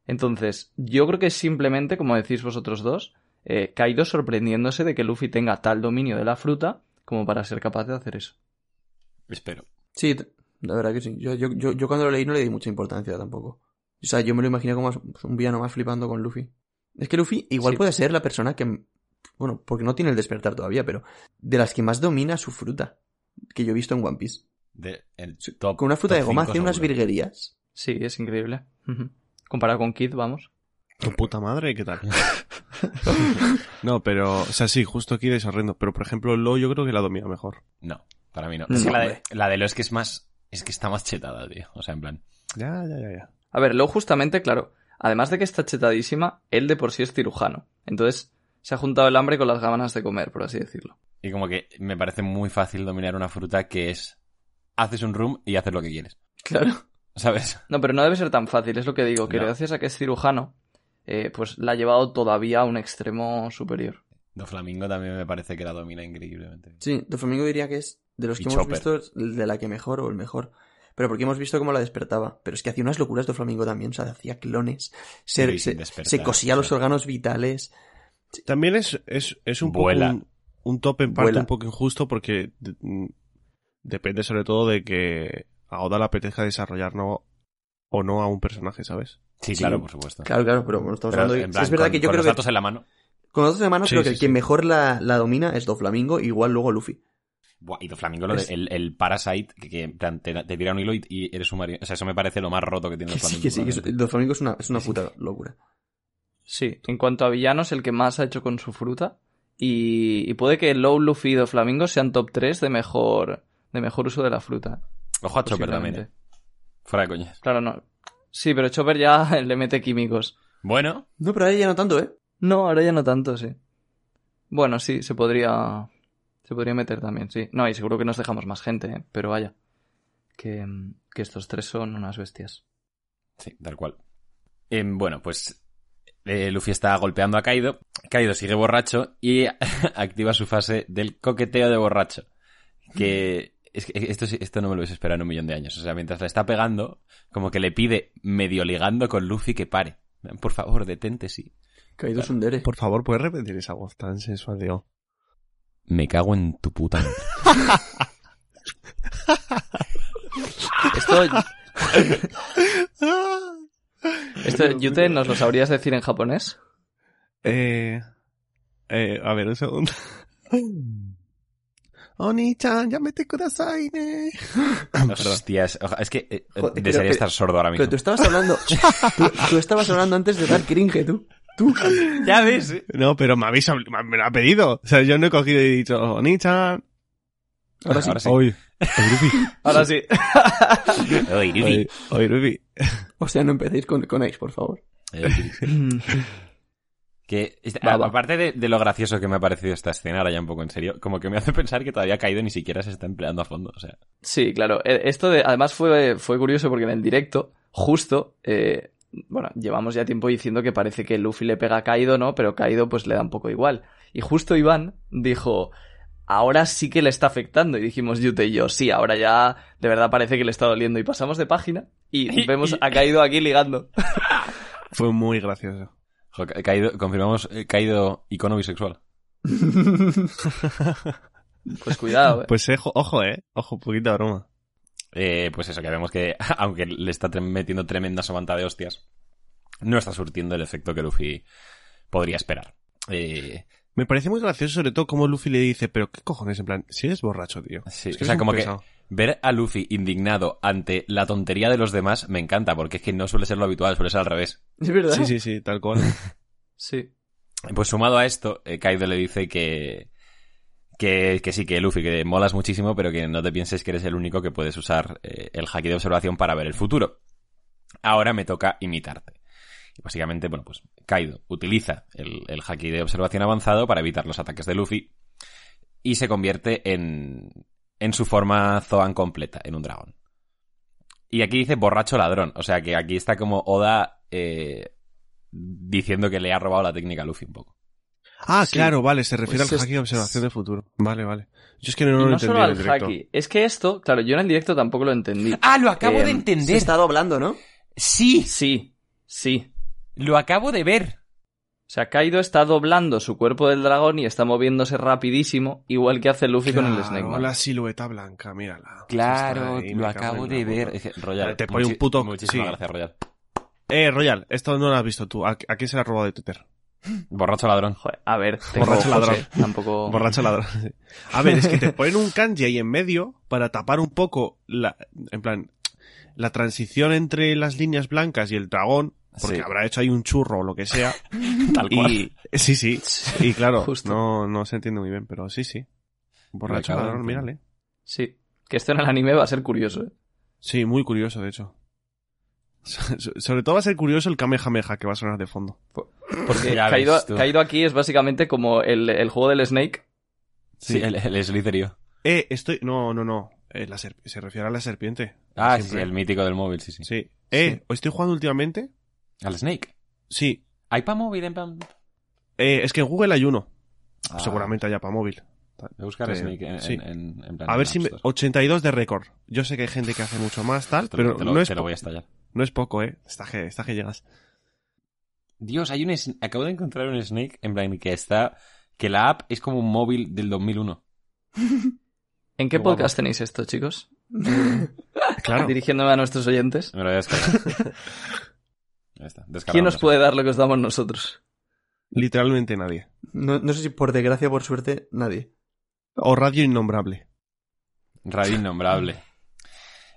Entonces, yo creo que es simplemente, como decís vosotros dos, eh, Kaido sorprendiéndose de que Luffy tenga tal dominio de la fruta como para ser capaz de hacer eso. Espero. Sí, la verdad que sí. Yo, yo, yo, yo cuando lo leí no le di mucha importancia tampoco. O sea, yo me lo imaginé como un villano más flipando con Luffy. Es que Luffy igual Sí. puede ser la persona que... Bueno, porque no tiene el despertar todavía, pero... De las que más domina su fruta. Que yo he visto en One Piece. De, el top, Con una fruta top de goma cinco hace unas virguerías. Sí, es increíble. Comparado con Kid, vamos. Tu puta madre, ¿qué tal? [laughs] no, pero, o sea, sí, justo aquí es horrendo. Pero, por ejemplo, Lo yo creo que la domina mejor. No, para mí no. No, Es que la de, hombre. la de Lo es que es más... Es que está más chetada, tío. O sea, en plan... Ya, ya, ya, ya. A ver, Lo justamente, claro, además de que está chetadísima, él de por sí es cirujano. Entonces, se ha juntado el hambre con las ganas de comer, por así decirlo. Y como que me parece muy fácil dominar una fruta que es... Haces un room y haces lo que quieres. Claro. ¿Sabes? No, pero no debe ser tan fácil, es lo que digo, que No. gracias a que es cirujano, eh, pues la ha llevado todavía a un extremo superior. Do Flamingo también me parece que la domina increíblemente. Sí, Doflamingo diría que es de los Y que hemos visto de la que mejor o el mejor. Pero porque hemos visto cómo la despertaba. Pero es que hacía unas locuras Doflamingo también. O sea, hacía clones. Se, Sí, sin se, despertar, se cosía los órganos vitales. También es, es, es un Vuela. poco un, un top en parte Vuela. un poco injusto porque mm, depende sobre todo de que a Oda le apetezca desarrollar no, o no a un personaje, ¿sabes? Sí, Sí. claro, por supuesto. Claro, claro, pero bueno, estamos Pero, hablando de... en plan, es verdad con, que yo con creo los que datos en la mano. con los datos de mano Sí, creo sí, que sí. quien mejor la, la domina es Doflamingo, igual luego Luffy. Buah, y Doflamingo, lo de- Es- el, el Parasite, que, que en plan, te, te tira un hilo y, y eres un marino. O sea, eso me parece lo más roto que tiene Que sí, Doflamingo. que sí, que es- probablemente. Doflamingo es una, es una puta locura. Sí, en cuanto a villanos, el que más ha hecho con su fruta. Y, y puede que Low, Luffy y Doflamingo sean top 3 de mejor, de mejor uso de la fruta. Ojo a Chopper también, eh. Fuera de coñas. Claro, no. Sí, pero Chopper ya [laughs] le mete químicos. Bueno, No, pero ahí ya no tanto, ¿eh? No, ahora ya no tanto, sí. Bueno, sí, se podría. Se podría meter también, sí. No, y seguro que nos dejamos más gente, ¿eh? pero vaya. Que, que estos tres son unas bestias. sí, tal cual. Em, bueno, pues eh, Luffy está golpeando a Kaido. Kaido sigue borracho y [laughs] activa su fase del coqueteo de borracho. Que es que esto, esto no me lo hubiese esperado en un millón de años. O sea, mientras le está pegando, como que le pide, medio ligando con Luffy, que pare. Por favor, detente, sí. Un dere. Por favor, ¿puedes repetir esa voz tan sensual de O? Me cago en tu puta. [laughs] Esto. Esto, Yute, ¿nos lo sabrías decir en japonés? Eh, eh, a ver, un segundo. [laughs] Oni-chan, llámete kudasai, ne. [laughs] Hostias, es que eh, Joder, pero desearía que- estar sordo ahora mismo. Pero tú estabas hablando... [laughs] tú, tú estabas hablando antes de dar cringe, tú. Tú. Ya ves. No, pero me habéis me lo ha pedido. O sea, yo no he cogido y he dicho, Oni-chan. Ahora sí. Ahora sí. Rufi. Ahora sí. Oye, Luffy. Oye, oye, Rufi. O sea, no empecéis con, con Ace, por favor. [laughs] Que, este- Va, va. aparte de, de lo gracioso que me ha parecido esta escena, ahora ya un poco en serio, como que me hace pensar que todavía ha caído ni siquiera se está empleando a fondo. O sea, Sí, claro. Eh, Esto de, además fue, fue curioso porque en el directo, justo, eh, bueno, llevamos ya tiempo diciendo que parece que Luffy le pega a Kaido, ¿no? Pero Kaido pues le da un poco igual. Y justo Iván dijo, ahora sí que le está afectando. Y dijimos Yute y yo, sí, ahora ya de verdad parece que le está doliendo. Y pasamos de página y [laughs] vemos a Kaido aquí ligando. [laughs] Fue muy gracioso. Caído, confirmamos, eh, caído icono bisexual. [laughs] Pues cuidado, eh. Pues eh, jo- ojo, eh. Ojo, poquita broma. Eh, pues eso, que vemos que, [laughs] aunque le está metiendo tremenda somanta de hostias, no está surtiendo el efecto que Luffy podría esperar. Eh, Me parece muy gracioso sobre todo como Luffy le dice, pero qué cojones, en plan, si eres borracho, tío. sí, Es o que sea, un como que. Ver a Luffy indignado ante la tontería de los demás me encanta, porque es que no suele ser lo habitual, suele ser al revés. Es verdad. Sí, sí, sí, tal cual. [laughs] Sí. Pues sumado a esto, eh, Kaido le dice que, que, que sí, que Luffy, que molas muchísimo, pero que no te pienses que eres el único que puedes usar eh, el haki de observación para ver el futuro. Ahora me toca imitarte. Y básicamente, bueno, pues Kaido utiliza el, el haki de observación avanzado para evitar los ataques de Luffy y se convierte en, en su forma Zoan completa, en un dragón. Y aquí dice borracho ladrón, o sea que aquí está como Oda eh, diciendo que le ha robado la técnica a Luffy un poco. Ah, Sí. claro, vale, se refiere Pues al es- hacking de observación del futuro. Vale, vale. Yo es que no, lo no entendí solo en al el directo. haki. Es que esto, claro, yo en el directo tampoco lo entendí. Ah, lo acabo Eh, de Se entender. está doblando, ¿no? Sí, Sí, sí. lo acabo de ver. O sea, Kaido está doblando su cuerpo del dragón y está moviéndose rapidísimo, igual que hace Luffy con el Snake Man. la silueta blanca, mírala. Claro, ahí, lo acabo de ver. puta. Es que, Royal, Te pone un puto- Muchísimas sí. gracias, Royal. Eh, Royal, esto no lo has visto tú. ¿A, a quién se la has robado de Twitter? Borracho ladrón. Joder, a ver, tengo Borracho ladrón. Tampoco... [laughs] Borracho ladrón. Sí. A ver, es que te ponen un kanji ahí en medio para tapar un poco la, en plan, la transición entre las líneas blancas y el dragón, porque Sí. habrá hecho ahí un churro o lo que sea. [laughs] Tal cual. y, sí, sí. Y claro, Justo. no, no se entiende muy bien, pero sí, sí. Borracho ladrón, mírale. Sí. Que esto en el anime va a ser curioso, eh. Sí, muy curioso, de hecho. So- Sobre todo va a ser curioso el Kamehameha que va a sonar de fondo. Porque [laughs] caído, caído aquí es básicamente como el, el juego del Snake. Sí, el, el Slitherio. Eh, estoy... No, no, no. Eh, la serp- Se refiere a la serpiente. Ah, sí, el mítico del móvil, sí, sí. Sí. Eh, estoy jugando últimamente. Al Snake. Sí. ¿Hay para móvil en plan? Eh, es que en Google hay uno. Ah, Seguramente haya para móvil. Voy a buscar Eh, Snake en, sí. en, en- en plan. A ver si me... Store. 82 de récord. Yo sé que hay gente que hace mucho más, tal, Te lo- pero te lo, no, es te lo voy a estallar. no es poco, eh. Está que, está que llegas. Dios, hay un acabo de encontrar un Snake en plan que está que la app es como un móvil del 2001. [laughs] ¿En qué Qué guapo. podcast tenéis esto, chicos? [laughs] Claro. [laughs] Dirigiéndome a nuestros oyentes. Me lo voy a. ya está, descargado, ¿Quién nos puede dar lo que os damos nosotros? Literalmente nadie. No, no sé si por desgracia o por suerte, nadie. O radio innombrable. Radio Innombrable.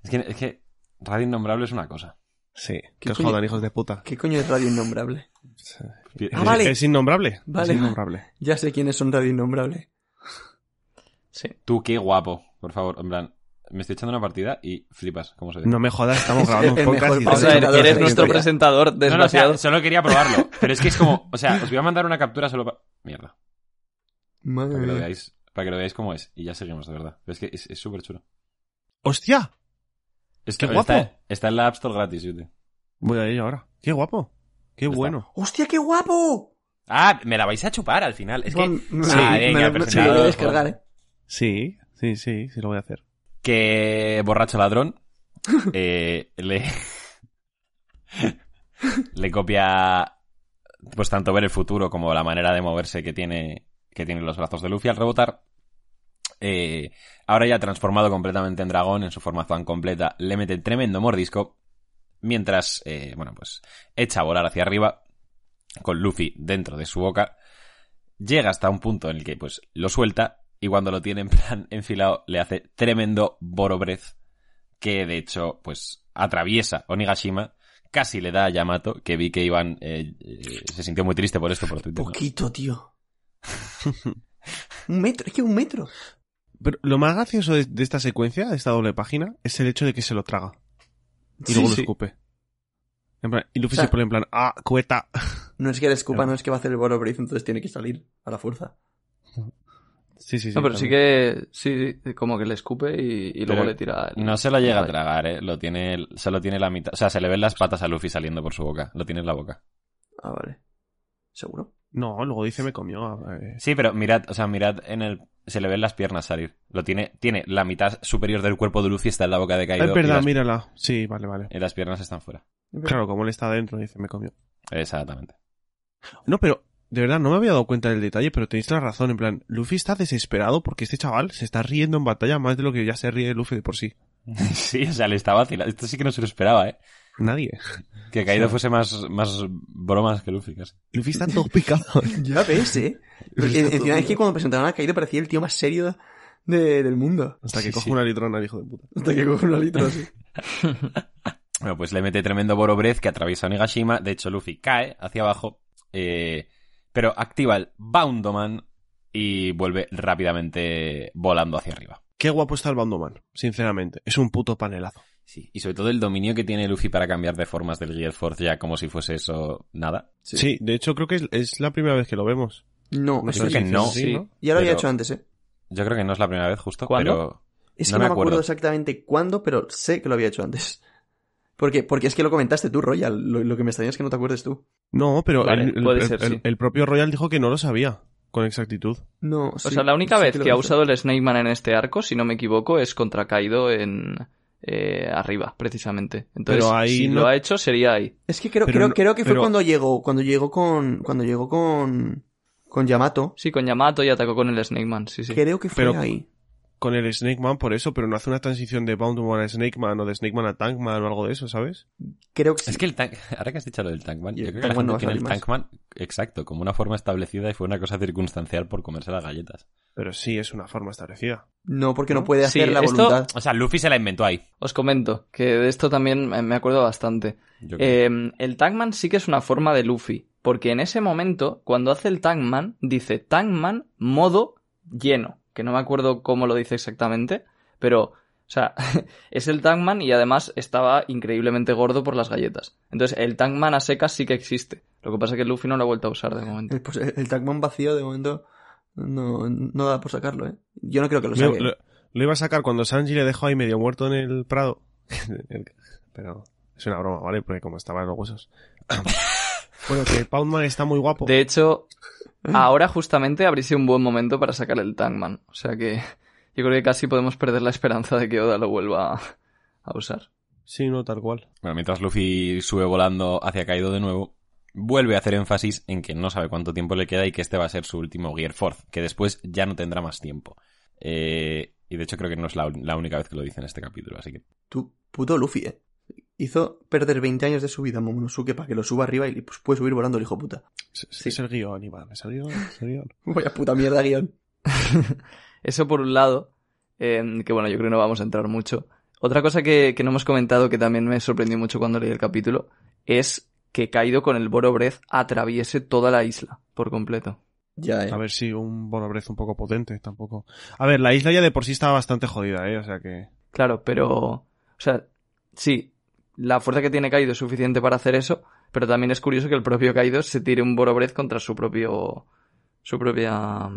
Es que, es que Radio Innombrable es una cosa. Sí. ¿Qué Que os jodan, hijos de puta. ¿Qué coño es Radio Innombrable? ¿Es, vale. ¿Es innombrable? Vale. Es innombrable. Ya sé quiénes son Radio Innombrable. Sí. Tú, qué guapo, por favor. En plan, me estoy echando una partida y flipas, ¿cómo se ve? No me jodas, estamos [laughs] grabando un podcast mejor y Vamos a ver, presentador de eres la nuestro presentador No, no, o sea, desgraciado. solo quería probarlo. Pero es que es como, o sea, os voy a mandar una captura solo para... Mierda. Madre Para que lo mía. veáis, para que lo veáis cómo es. Y ya seguimos, de verdad. Pero es que es súper chulo. ¡Hostia! Es ¡Qué que guapo! Está, está en la App Store gratis, Yute. Voy a ello ahora. ¡Qué guapo! ¡Qué está. bueno! ¡Hostia, qué guapo! Ah, me la vais a chupar al final. Es que... Me- Ah, me- venga, me- me- presentador, me lo voy a descargar, eh. Sí, sí, sí, sí lo voy a hacer. Que borracho ladrón eh, le le copia pues tanto ver el futuro como la manera de moverse que tiene que tienen los brazos de Luffy al rebotar. Eh, ahora ya transformado completamente en dragón en su forma tan completa le mete tremendo mordisco mientras eh, bueno pues echa a volar hacia arriba con Luffy dentro de su boca. Llega hasta un punto en el que pues lo suelta y cuando lo tiene en plan [laughs] enfilado le hace tremendo Borobrez que de hecho pues atraviesa Onigashima casi le da a Yamato que vi que Iván eh, eh, se sintió muy triste por esto por Twitter ¿no? Poquito, tío. [laughs] un metro, es que un metro. Pero lo más gracioso de, de esta secuencia, de esta doble página, es el hecho de que se lo traga. Y Sí, luego lo sí. escupe. En plan- y Luffy O sea- se pone en plan, ¡ah, cueta! No es que le escupa, no es que va a hacer el Boro Breath, entonces tiene que salir a la fuerza. Sí, sí, sí. No, pero sí que, sí, sí, como que le escupe y, y luego le tira. el- no se lo llega a tragar eh lo tiene solo tiene la mitad o sea se le ven las patas a Luffy saliendo por su boca lo tiene en la boca Ah, vale. ¿Seguro? No, luego dice me comió. eh, sí pero mirad o sea mirad en el se le ven las piernas salir lo tiene tiene la mitad superior del cuerpo de Luffy está en la boca de Kaido es verdad, las, mírala. Sí, vale, vale. y las piernas están fuera Claro, como él está adentro, dice me comió. exactamente No, pero de verdad no me había dado cuenta del detalle, pero tenéis la razón. En plan, Luffy está desesperado porque este chaval se está riendo en batalla más de lo que ya se ríe Luffy de por sí. [laughs] Sí, o sea, le estaba vacilando. Esto sí que no se lo esperaba, ¿eh? Nadie. Que Kaido Sí. fuese más, más bromas que Luffy, casi. Luffy está [laughs] todo picado. Ya ves, eh. Porque encima es que cuando presentaron a Kaido parecía el tío más serio de- del mundo. Hasta que Sí, coge sí. una litrona el hijo de puta. Hasta que coge una litro así. [laughs] Bueno, pues le mete tremendo Borobrez que atraviesa Onigashima. De hecho, Luffy cae hacia abajo. eh, pero activa el Boundoman y vuelve rápidamente volando hacia arriba. Qué guapo está el Bandoman, sinceramente. Es un puto panelazo. Sí. Y sobre todo el dominio que tiene Luffy para cambiar de formas del Gear Force ya como si fuese eso nada. Sí, de hecho creo que es, es la primera vez que lo vemos. No, Yo eso creo sí. que no. Sí, ¿no? Ya lo había hecho antes, eh. Yo creo que no es la primera vez justo, ¿Cuándo? pero Es No que me no me acuerdo acuerdo. exactamente cuándo, pero sé que lo había hecho antes. Porque, porque es que lo comentaste tú, Royal. Lo, lo que me extraña es que no te acuerdes tú. No, pero Vale, el, el- puede el- ser, el- sí. el propio Royal dijo que no lo sabía con exactitud. No, O sea, la única vez que ha usado el Snake Man en este arco, si no me equivoco, es contra Kaido en eh, arriba, precisamente. Entonces, Pero ahí si no- lo ha hecho, sería ahí. Es que creo, Pero creo, no- creo que fue pero- cuando llegó, cuando llegó con, cuando llegó con, con Yamato. Sí, con Yamato y atacó con el Snake Man, sí, sí. Creo que fue Pero- ahí. Con el Snake Man por eso, pero no hace una transición de Boundman a Snake Man o de Snake Man a Tankman o algo de eso, ¿sabes? Creo que sí. Es que el tank, [laughs] ahora que has dicho lo del Tankman, yo creo que la no gente a tiene el. Tankman, exacto, como una forma establecida y fue una cosa circunstancial por comerse las galletas. Pero sí es una forma establecida. No, porque no puede Sí, hacer la esto- voluntad. O sea, Luffy se la inventó ahí. Os comento que de esto también me acuerdo bastante. Eh, el Tankman sí que es una forma de Luffy, porque en ese momento, cuando hace el Tankman, dice Tankman modo lleno, que no me acuerdo cómo lo dice exactamente, pero, o sea, [laughs] es el Tankman y además estaba increíblemente gordo por las galletas. Entonces, el Tankman a secas sí que existe. Lo que pasa es que Luffy no lo ha vuelto a usar de momento. Eh, Pues el, el Tankman vacío de momento no, no da por sacarlo, ¿eh? Yo no creo que lo Lo, saque. lo- lo iba a sacar cuando Sanji le dejó ahí medio muerto en el Prado. [laughs] pero es una broma, ¿vale? Porque como estaban los huesos. [laughs] bueno, que Poundman está muy guapo. De hecho, ahora justamente habría sido un buen momento para sacar el Tankman. O sea que yo creo que casi podemos perder la esperanza de que Oda lo vuelva a, a usar. Sí, no, tal cual. Bueno, mientras Luffy sube volando hacia Kaido de nuevo, vuelve a hacer énfasis en que no sabe cuánto tiempo le queda y que este va a ser su último Gear Force, que después ya no tendrá más tiempo. Eh, y de hecho creo que no es la, la única vez que lo dice en este capítulo, así que... Tu puto Luffy, ¿eh? Hizo perder 20 años de su vida a Momonosuke para que lo suba arriba y pues, puede subir volando el hijo puta. Es, es- Sí. es el guion, Iván. Es el guion, es el guion. [laughs] Vaya puta mierda, guion. [laughs] Eso por un lado, eh, que bueno, yo creo que no vamos a entrar mucho. Otra cosa que, que no hemos comentado, que también me sorprendió mucho cuando leí el capítulo, es que Kaido con el Boro Breath atraviese toda la isla por completo. Ya, eh. A ver si un Bonobrez un poco potente, tampoco. A ver, la isla ya de por sí estaba bastante jodida, ¿eh? O sea que... Claro, pero, o sea, sí, la fuerza que tiene Kaido es suficiente para hacer eso, pero también es curioso que el propio Kaido se tire un Boro Breath contra su propio, su propia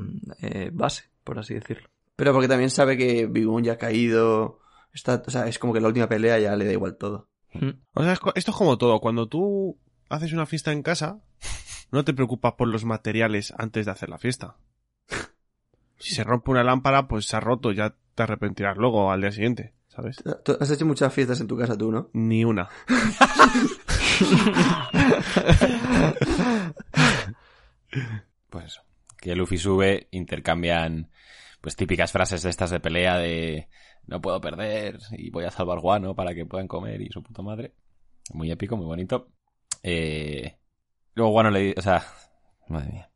eh, base, por así decirlo. Pero porque también sabe que Bigun ya ha caído. Está, o sea, es como que la última pelea ya le da igual todo. Mm. O sea, esto es como todo. Cuando tú haces una fiesta en casa, no te preocupas por los materiales antes de hacer la fiesta. Si se rompe una lámpara, pues se ha roto, ya te arrepentirás luego al día siguiente, ¿sabes? Has hecho muchas fiestas en tu casa tú, ¿no? Ni una. Pues eso. Que Luffy sube, intercambian pues típicas frases de estas de pelea de no puedo perder y voy a salvar guano para que puedan comer y su puta madre. Muy épico, muy bonito. Eh, luego Guano le dice, o sea, madre mía.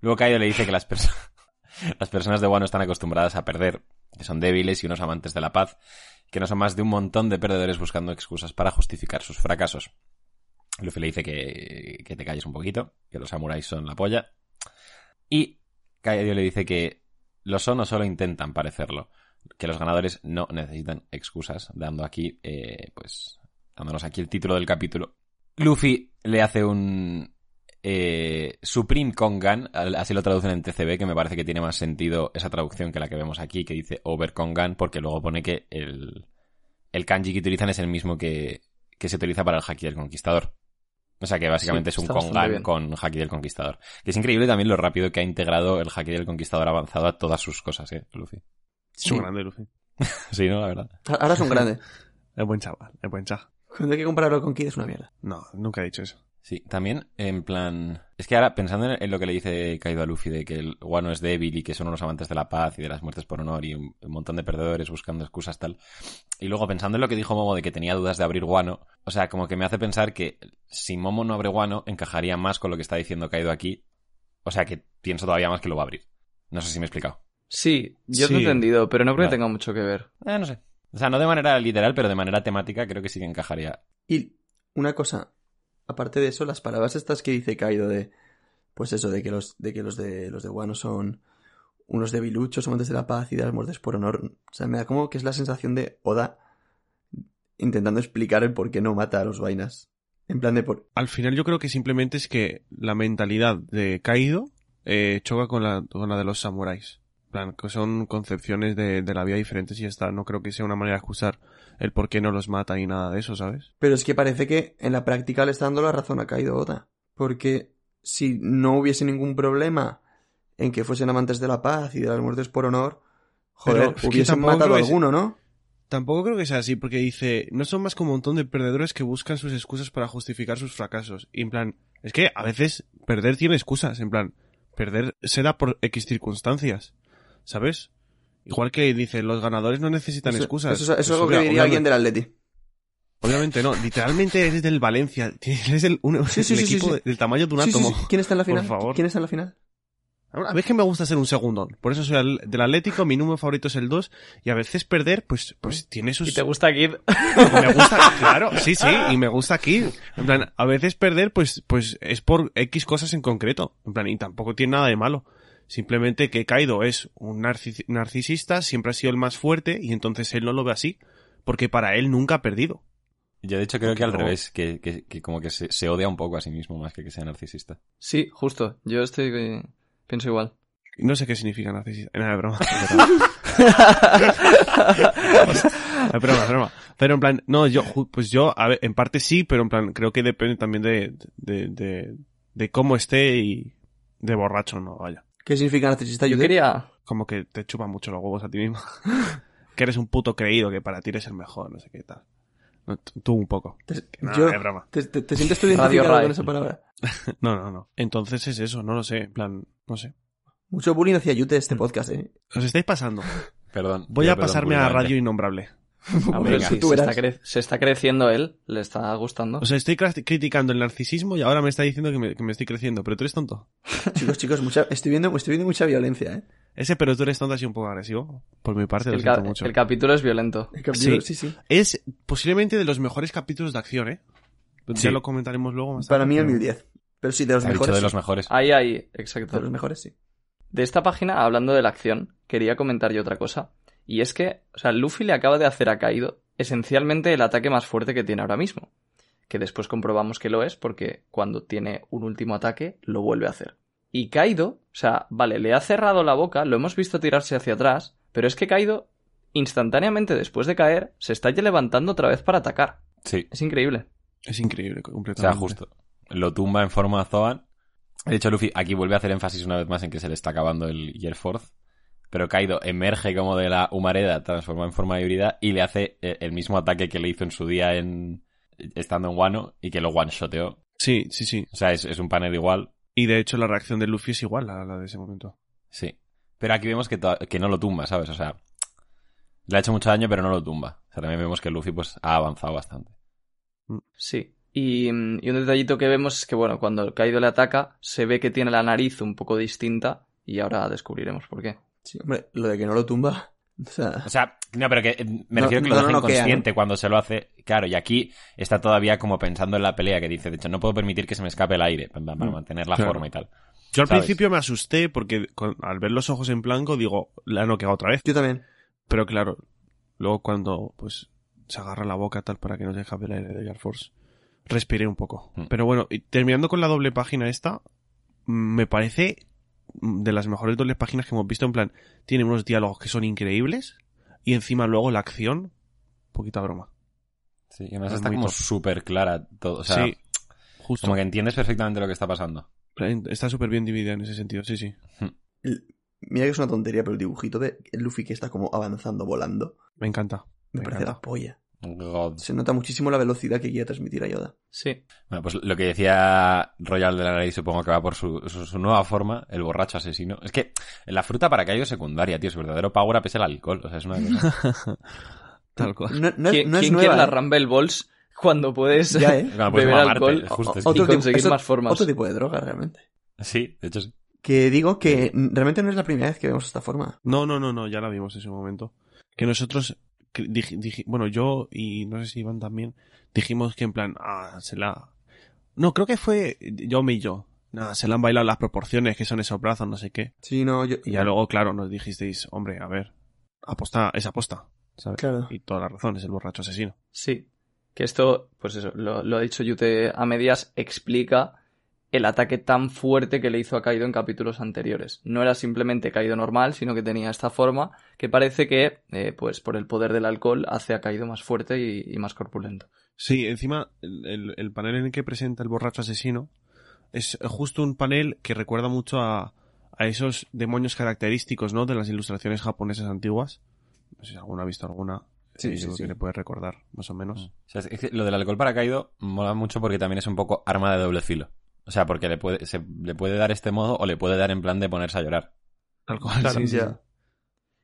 Luego Kaido le dice que [laughs] las personas de Guano están acostumbradas a perder, que son débiles y unos amantes de la paz, que no son más de un montón de perdedores buscando excusas para justificar sus fracasos. Luffy le dice que, que te calles un poquito, que los samuráis son la polla. Y Kaido le dice que lo son o solo intentan parecerlo. Que los ganadores no necesitan excusas, dando aquí, eh, pues, dándonos aquí el título del capítulo. Luffy le hace un eh, Supreme Kongan, así lo traducen en TCB, que me parece que tiene más sentido esa traducción que la que vemos aquí, que dice Over Kongan, porque luego pone que el, el kanji que utilizan es el mismo que, que se utiliza para el Haki del Conquistador. O sea que básicamente Sí, es un Kongan con Haki del Conquistador. Que es increíble también lo rápido que ha integrado el Haki del Conquistador avanzado a todas sus cosas, eh, Luffy. Es un grande, Luffy. [laughs] Sí, ¿no? La verdad. Ahora es un grande. [laughs] Es buen chaval, es buen chaval. Cuando hay que compararlo con Kid es una mierda. No, nunca he dicho eso. Sí, también en plan... Es que ahora, pensando en, lo que le dice Kaido a Luffy de que el Wano es débil y que son unos amantes de la paz y de las muertes por honor y un, montón de perdedores buscando excusas tal, y luego pensando en lo que dijo Momo de que tenía dudas de abrir Wano, o sea, como que me hace pensar que si Momo no abre Wano, encajaría más con lo que está diciendo Kaido aquí, o sea, que pienso todavía más que lo va a abrir. No sé si me he explicado. Sí, yo Sí. te he entendido, pero no creo que tenga mucho que ver. Eh, no sé. O sea, no de manera literal, pero de manera temática creo que sí que encajaría. Y una cosa, aparte de eso, las palabras estas que dice Kaido de, pues eso, de que los de que los de los de Wano son unos debiluchos, amantes de la paz y de las muertes por honor. O sea, me da como que es la sensación de Oda intentando explicar el por qué no mata a los vainas. En plan de por... Al final yo creo que simplemente es que la mentalidad de Kaido eh, choca con la, con la de los samuráis. Plan, que son concepciones de, de la vida diferentes y ya está. No creo que sea una manera de excusar el por qué no los mata ni nada de eso, ¿sabes? Pero es que parece que en la práctica le está dando la razón a Kaido Oda. Porque si no hubiese ningún problema en que fuesen amantes de la paz y de las muertes por honor, joder, Pero hubiesen matado a alguno, ¿no? Tampoco creo que sea así, porque dice, no son más que un montón de perdedores que buscan sus excusas para justificar sus fracasos. Y en plan, es que a veces perder tiene excusas, en plan, perder se da por X circunstancias, ¿sabes? Igual que dice, los ganadores no necesitan Eso, excusas. eso- eso es algo Pues, que diría alguien del Atleti. Obviamente no, literalmente eres del Valencia, [laughs] eres el, un- Sí, sí, el sí, sí, equipo sí. del tamaño de un átomo. sí. ¿Quién está en la Por final? favor. ¿Quién está en la final? A veces que me gusta ser un segundón, por eso soy al- del Atlético, mi número favorito es el 2, y a veces perder, pues, pues tiene sus... ¿Y te gusta Kid? me gusta, claro, sí, sí, y me gusta aquí. En plan, a veces perder, pues, pues es por X cosas en concreto. En plan, y tampoco tiene nada de malo. Simplemente que Kaido es un narcis- narcisista, siempre ha sido el más fuerte, y entonces él no lo ve así. Porque para él nunca ha perdido. Yo de hecho creo que al revés, que, que, que como que se, se odia un poco a sí mismo más que que sea narcisista. Sí, justo. Yo estoy... eh, pienso igual. No sé qué significa narcisista. Nada, de broma. Es [laughs] [laughs] broma, es broma. Pero en plan, no, yo, pues yo, a ver, en parte sí, pero en plan, creo que depende también de, de, de, de cómo esté y de borracho, no, vaya. ¿Qué significa narcisista? Yo quería... Como que te chupan mucho los huevos a ti mismo. [laughs] que eres un puto creído, que para ti eres el mejor, no sé qué tal. No, tú un poco. Te- No, yo- es broma. ¿te, te- te sientes tú Radio identificado con esa palabra? [laughs] No, no, no. Entonces es eso, no lo sé, en plan, no sé. Mucho bullying hacia Yute este podcast, eh. Os estáis pasando. Perdón. Voy a perdón pasarme a. Radio Innombrable. [laughs] Sí, tú se, está se está creciendo él, le está gustando. O sea, estoy criticando el narcisismo y ahora me está diciendo que me, que me estoy creciendo, pero tú eres tonto. [laughs] Chicos, chicos, mucha, estoy viendo, estoy viendo mucha violencia, eh. Ese pero tú eres tonto ha sido un poco agresivo. Por mi parte, lo el, ca- siento mucho. el capítulo es violento. El capítulo- Sí. sí, sí. Es posiblemente de los mejores capítulos de acción, ¿eh? Sí. Ya lo comentaremos luego más Para tarde, mí el pero- 1010. Pero sí, de los mejores. de sí. los mejores. Ahí, ahí, De exacto. los mejores, sí. De esta página, hablando de la acción, quería comentar yo otra cosa. Y es que, o sea, Luffy le acaba de hacer a Kaido esencialmente el ataque más fuerte que tiene ahora mismo. Que después comprobamos que lo es porque cuando tiene un último ataque lo vuelve a hacer. Y Kaido, o sea, vale, le ha cerrado la boca, lo hemos visto tirarse hacia atrás, pero es que Kaido, instantáneamente después de caer, se está ya levantando otra vez para atacar. Sí, Es increíble. Es increíble, o sea, completamente. justo. Lo tumba en forma Zoan. De hecho, Luffy aquí vuelve a hacer énfasis una vez más en que se le está acabando el Year Force. Pero Kaido emerge como de la humareda, transforma en forma híbrida y le hace eh, el mismo ataque que le hizo en su día en estando en Wano y que lo one-shoteó. Sí, sí, sí. O sea, es, es un panel igual. Y de hecho la reacción de Luffy es igual a la de ese momento. Sí. Pero aquí vemos que, no lo tumba, ¿sabes? O sea, le ha hecho mucho daño, pero no lo tumba. O sea, también vemos que Luffy pues ha avanzado bastante. Sí. Y, mm, y un detallito que vemos es que, bueno, cuando Kaido le ataca, se ve que tiene la nariz un poco distinta y ahora descubriremos por qué. Sí, hombre, lo de que no lo tumba. [laughs] O sea, O sea, no, pero que eh, me No, refiero que no, lo no noquea, inconsciente cuando se lo hace. Claro, y aquí está todavía como pensando en la pelea que dice, de hecho, no puedo permitir que se me escape el aire para, para Mm, mantener la claro. forma y tal. Yo al ¿Sabes? principio me asusté porque con- al ver los ojos en blanco digo, la han noqueado otra vez. yo también. Pero claro, luego cuando pues se agarra la boca tal para que no se escape el aire de Air Force, respiré un poco. Mm. Pero bueno, y terminando con la doble página esta, me parece de las mejores dobles páginas que hemos visto. En plan, tiene unos diálogos que son increíbles y encima luego la acción, poquita broma. Sí, y además Es está como súper clara todo. O sea, sí, justo. como que entiendes perfectamente lo que está pasando. Está súper bien dividida en ese sentido, sí, sí. [laughs] El- mira que es una tontería, pero el dibujito de Luffy que está como avanzando, volando, Me encanta. me, Me parece encanta. la polla. God. Se nota muchísimo la velocidad que quiere transmitir a Yoda. Sí. Bueno, pues lo que decía Royal de la nariz supongo que va por su, su, su nueva forma, el borracho asesino. Es que la fruta para Kaido es secundaria, tío. Su verdadero power up es el alcohol. O sea, es una cosa... [laughs] Tal cual. No, no es, ¿Quién, no es quién nueva. quiere las ¿eh? Rumble Balls cuando puedes Ya, ¿eh? [laughs] Cuando puedes beber mamarte, alcohol justo, o- es y que- tipo- más formas? Otro tipo de droga, realmente. Sí, de hecho sí. Que digo que realmente no es la primera vez que vemos esta forma. No, no, no, no, ya la vimos en su momento. Que nosotros, que dij- dij- bueno, yo y no sé si Iván también, dijimos que en plan, ah, se la... No, creo que fue yo y yo. Nada, se le han bailado las proporciones, que son esos brazos, no sé qué. Sí, no, yo... Y ya luego, claro, nos dijisteis, hombre, a ver, aposta, es aposta, ¿sabes? Claro. Y toda la razón, es el borracho asesino. Sí. Que esto, pues eso, lo, lo ha dicho Yute a medias, explica el ataque tan fuerte que le hizo a Kaido en capítulos anteriores. No era simplemente Kaido normal, sino que tenía esta forma que parece que, eh, pues por el poder del alcohol, hace a Kaido más fuerte y, y más corpulento. Sí, encima el, el- el panel en el que presenta el borracho asesino es justo un panel que recuerda mucho a, a esos demonios característicos, ¿no? De las ilustraciones japonesas antiguas. No sé si alguno ha visto alguna. Sí, sí, sí. que le puede recordar, más o menos. O sea, es que lo del alcohol para Kaido mola mucho porque también es un poco arma de doble filo. O sea, porque le puede, se, le puede dar este modo o le puede dar en plan de ponerse a llorar. Tal cual, Claro, sí, sí. ya.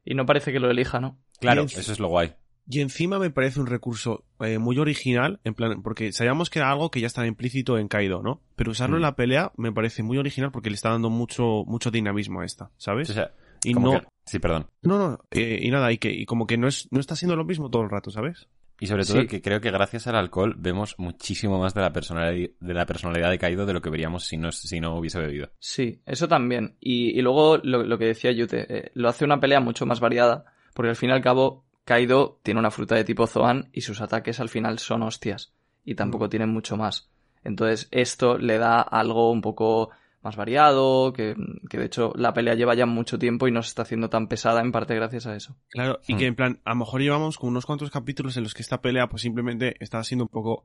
Y no parece que lo elija, ¿no? Claro, eso es lo guay. Y encima me parece un recurso eh, muy original, en plan, porque sabíamos que era algo que ya estaba implícito en Kaido, ¿no? Pero usarlo Mm. en la pelea me parece muy original porque le está dando mucho, mucho dinamismo a esta, ¿sabes? O sea, y no, que- sí, perdón. no, no, eh, y nada, y que, y como que no es, no está siendo lo mismo todo el rato, ¿sabes? Y sobre todo Sí. que creo que gracias al alcohol vemos muchísimo más de la personalidad de la personalidad de Kaido de lo que veríamos si no, si no hubiese bebido. Sí, eso también. Y, y luego lo, lo que decía Yute, eh, lo hace una pelea mucho más variada, porque al fin y al cabo Kaido tiene una fruta de tipo Zoan y sus ataques al final son hostias, y tampoco tienen mucho más. Entonces esto le da algo un poco más variado, que, que de hecho la pelea lleva ya mucho tiempo y no se está haciendo tan pesada en parte gracias a eso. Claro, y Hmm. que en plan, a lo mejor llevamos con unos cuantos capítulos en los que esta pelea pues simplemente está siendo un poco...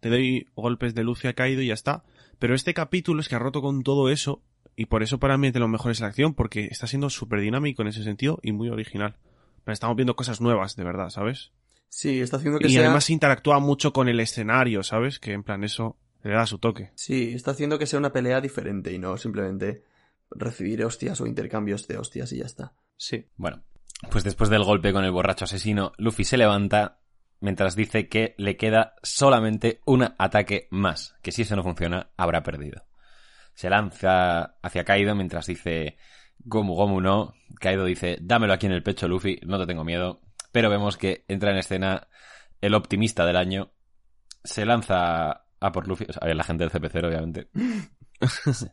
Te doy golpes de luz y ha caído y ya está. Pero este capítulo es que ha roto con todo eso y por eso para mí es de los mejores la acción porque está siendo súper dinámico en ese sentido y muy original. Pero Estamos viendo cosas nuevas, de verdad, ¿sabes? Sí, está haciendo que Y sea... además interactúa mucho con el escenario, ¿sabes? Que en plan eso le da su toque. Sí, está haciendo que sea una pelea diferente y no simplemente recibir hostias o intercambios de hostias y ya está. Sí. Bueno, pues después del golpe con el borracho asesino, Luffy se levanta mientras dice que le queda solamente un ataque más, que si eso no funciona, habrá perdido. Se lanza hacia Kaido mientras dice Gomu Gomu no. Kaido dice, dámelo aquí en el pecho, Luffy, no te tengo miedo. Pero vemos que entra en escena el optimista del año. Se lanza a por Luffy, o sea, la gente del CP0, obviamente. [laughs]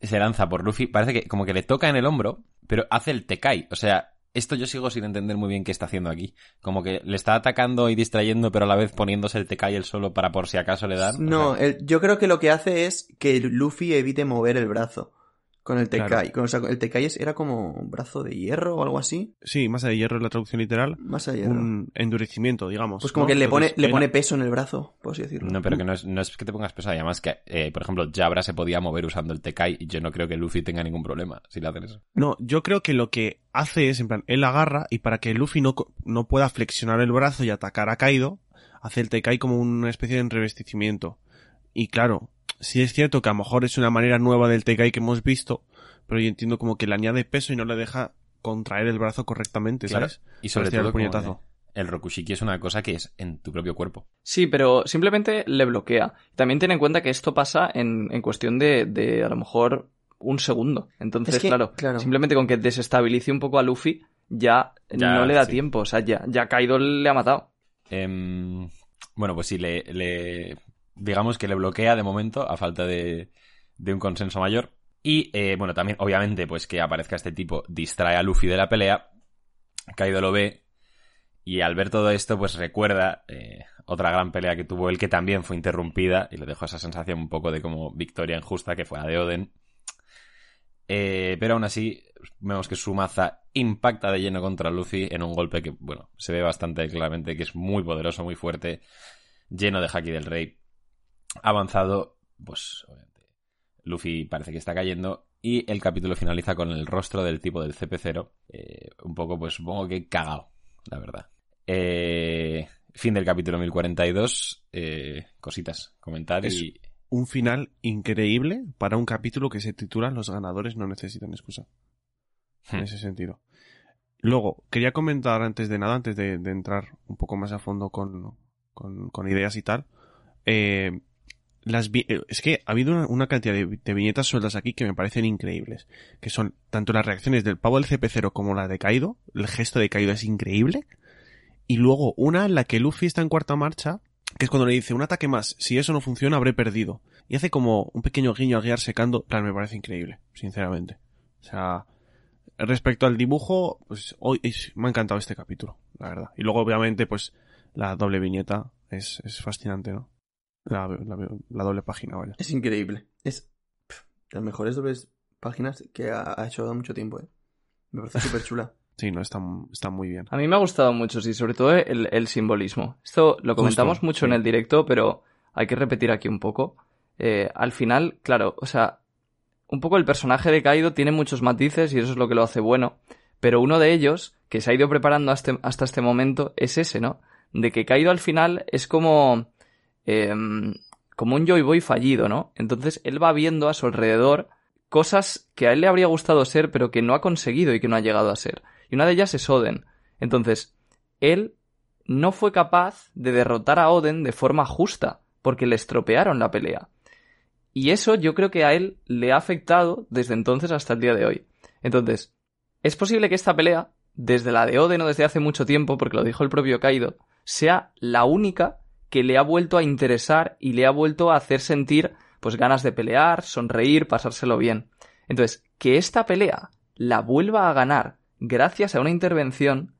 se, lanza por Luffy. Parece que como que le toca en el hombro, pero hace el Tekai. O sea, esto yo sigo sin entender muy bien qué está haciendo aquí. Como que le está atacando y distrayendo, pero a la vez poniéndose el Tekai él solo para por si acaso le dan. O No, sea, el- yo creo que lo que hace es que Luffy evite mover el brazo con el Tekai. Claro. O sea, el Tekai es- era como un brazo de hierro o algo así. Sí, más de hierro es la traducción literal. Más allá. ¿no? Un endurecimiento, digamos. Pues como ¿no? que le pone, Entonces, le era- pone peso en el brazo, por así decirlo. No, pero que no es, no es que te pongas pesado. Además que, eh, por ejemplo, Jabra se podía mover usando el Tekai y yo no creo que Luffy tenga ningún problema si le hacen eso. No, yo creo que lo que hace es, en plan, él agarra y para que Luffy no, no pueda flexionar el brazo y atacar a Kaido, hace el Tekai como una especie de revestimiento. Y claro, sí es cierto que a lo mejor es una manera nueva del Tekai que hemos visto, pero yo entiendo como que le añade peso y no le deja contraer el brazo correctamente, Claro. ¿sabes? Y sobre todo el puñetazo. el Rokushiki es una cosa que es en tu propio cuerpo. Sí, pero simplemente le bloquea. También ten en cuenta que esto pasa en, en cuestión de, de a lo mejor un segundo. Entonces, Es que, claro, claro. simplemente con que desestabilice un poco a Luffy, ya, Ya, no le da sí. tiempo. O sea, ya, ya Kaido le ha matado. Em, bueno, pues sí, le, le- digamos que le bloquea de momento a falta de, de un consenso mayor. Y eh, bueno, también obviamente pues que aparezca este tipo distrae a Luffy de la pelea. Kaido lo ve y al ver todo esto pues recuerda eh, otra gran pelea que tuvo él que también fue interrumpida y le dejó esa sensación un poco de como victoria injusta que fue a de Oden. Eh, pero aún así, vemos que su maza impacta de lleno contra Luffy en un golpe que, bueno, se ve bastante claramente que es muy poderoso, muy fuerte, lleno de haki del rey. Avanzado, pues, obviamente, Luffy parece que está cayendo y el capítulo finaliza con el rostro del tipo del CP0, eh, un poco, pues, supongo que cagado, la verdad. Eh, fin del capítulo 1042, eh, cositas, comentar Es- y... Un final increíble para un capítulo que se titula Los ganadores no necesitan excusa. en Hmm. ese sentido. Luego, quería comentar antes de nada, antes de, de entrar un poco más a fondo con, con, con ideas y tal, eh, eh, es que ha habido una, cantidad de, viñetas sueltas aquí que me parecen increíbles, que son tanto las reacciones del pavo del CP0 como la de Kaido, el gesto de Kaido es increíble, y luego una en la que Luffy está en cuarta marcha, que es cuando le dice un ataque más, si eso no funciona habré perdido, y hace como un pequeño guiño al guiar secando, plan, me parece increíble, sinceramente. O sea, respecto al dibujo, pues hoy me ha encantado este capítulo, la verdad. Y luego, obviamente, pues la doble viñeta es, es fascinante, ¿no? La, la, la doble página, vaya. Es increíble. Es pff, de las mejores dobles páginas que ha, ha hecho mucho tiempo, ¿eh? Me parece súper chula. [laughs] Sí, no, está, está muy bien. A mí me ha gustado mucho, sí, sobre todo el, el simbolismo. Esto lo comentamos Justo, mucho sí. en el directo, pero hay que repetir aquí un poco. Eh, al final, claro, o sea, un poco el personaje de Kaido tiene muchos matices y eso es lo que lo hace bueno, pero uno de ellos, que se ha ido preparando hasta, hasta este momento, es ese, ¿no? De que Kaido al final es como... em, como un Joy Boy fallido, ¿no? Entonces él va viendo a su alrededor cosas que a él le habría gustado ser, pero que no ha conseguido y que no ha llegado a ser. Y una de ellas es Oden. Entonces, él no fue capaz de derrotar a Oden de forma justa, porque le estropearon la pelea. Y eso yo creo que a él le ha afectado desde entonces hasta el día de hoy. Entonces, es posible que esta pelea, desde la de Oden o desde hace mucho tiempo, porque lo dijo el propio Kaido, sea la única que le ha vuelto a interesar y le ha vuelto a hacer sentir pues ganas de pelear, sonreír, pasárselo bien. Entonces, que esta pelea la vuelva a ganar gracias a una intervención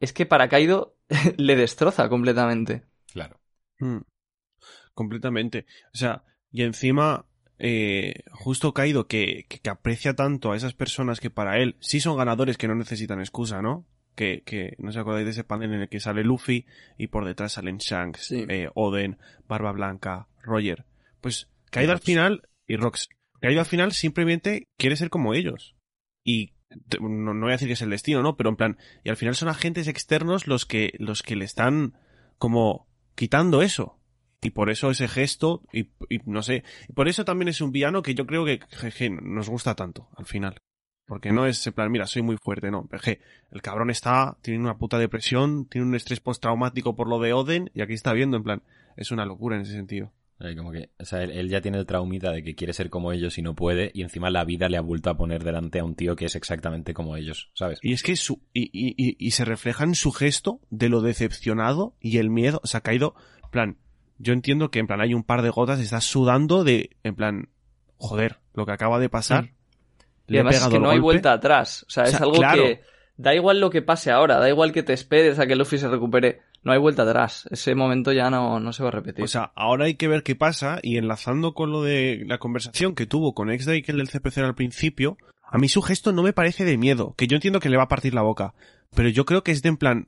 es que para Kaido [laughs] le destroza completamente. Claro. Mm. Completamente. O sea, y encima, eh, justo Kaido que, que, que aprecia tanto a esas personas que para él sí son ganadores que no necesitan excusa, ¿no? Que, que no se acordáis de ese panel en el que sale Luffy y por detrás salen Shanks, Sí. eh, Oden, Barba Blanca, Roger. Pues Kaido al final, y Rox, Kaido al final simplemente quiere ser como ellos. Y no, no voy a decir que es el destino, ¿no? Pero en plan, y al final son agentes externos los que, los que le están como quitando eso. Y por eso ese gesto, y, y no sé, por eso también es un villano que yo creo que nos gusta tanto al final. Porque no es en plan, mira, soy muy fuerte, no. Jeje, el cabrón está, tiene una puta depresión, tiene un estrés postraumático por lo de Oden, y aquí está viendo, en plan, es una locura en ese sentido. Eh, Como que, o sea, él, él ya tiene el traumita de que quiere ser como ellos y no puede, y encima la vida le ha vuelto a poner delante a un tío que es exactamente como ellos, ¿sabes? Y es que su, y, y, y, y se refleja en su gesto de lo decepcionado y el miedo, o sea, ha caído, en plan, yo entiendo que en plan hay un par de gotas, estás sudando de, en plan, joder, lo que acaba de pasar. Y además es que no hay vuelta atrás. O sea, O es algo claro. que da igual lo que pase ahora, da igual que te esperes a que Luffy se recupere. No hay vuelta atrás. Ese momento ya no, no se va a repetir. O sea, ahora hay que ver qué pasa y enlazando con lo de la conversación que tuvo con X-Drake, el del CPC al principio, a mí su gesto no me parece de miedo, que yo entiendo que le va a partir la boca, pero yo creo que es de en plan,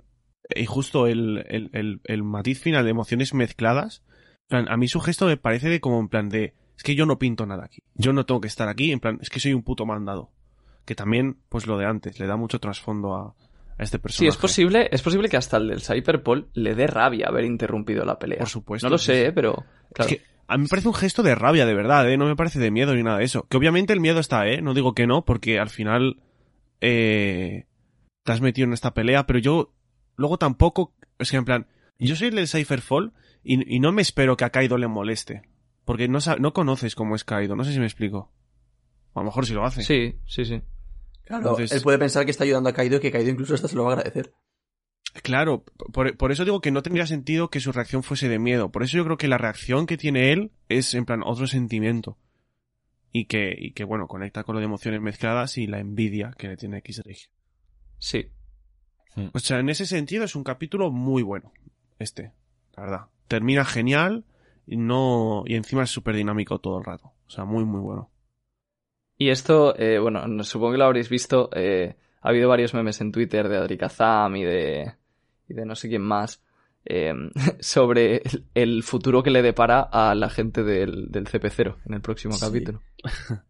y justo el, el, el, el matiz final de emociones mezcladas, plan, a mí su gesto me parece de como en plan de, es que yo no pinto nada aquí, yo no tengo que estar aquí, en plan, es que soy un puto mandado. Que también, pues lo de antes, le da mucho trasfondo a, a este sí, personaje. es posible, es posible que hasta el del Cyberpol le dé rabia haber interrumpido la pelea. Por supuesto. no lo sí, sé, sí. ¿eh? pero claro. Es que a mí me parece un gesto de rabia, de verdad, ¿eh? No me parece de miedo ni nada de eso. Que obviamente el miedo está, ¿eh? No digo que no, porque al final eh, te has metido en esta pelea, pero yo luego tampoco... Es que en plan, yo soy el del Cypherfall y, y no me espero que a Kaido le moleste. Porque no, no conoces cómo es Kaido, no sé si me explico. A lo mejor sí lo hace. Sí, sí, sí. Claro, Entonces- él puede pensar que está ayudando a Kaido y que Kaido incluso hasta se lo va a agradecer. Claro, por, por eso digo que no tendría sentido que su reacción fuese de miedo. Por eso yo creo que la reacción que tiene él es, en plan, otro sentimiento. Y que, y que bueno, conecta con lo de emociones mezcladas y la envidia que le tiene X-Drake. Sí. O sea, en ese sentido es un capítulo muy bueno. Este, la verdad. Termina genial y no, y encima es súper dinámico todo el rato. O sea, muy, muy bueno. Y esto, eh, bueno, no- supongo que lo habréis visto. eh, ha habido varios memes en Twitter de Adri Kazam y de, y de no sé quién más eh, [laughs] sobre el, el futuro que le depara a la gente del, del CP0 en el próximo Sí. capítulo. [laughs]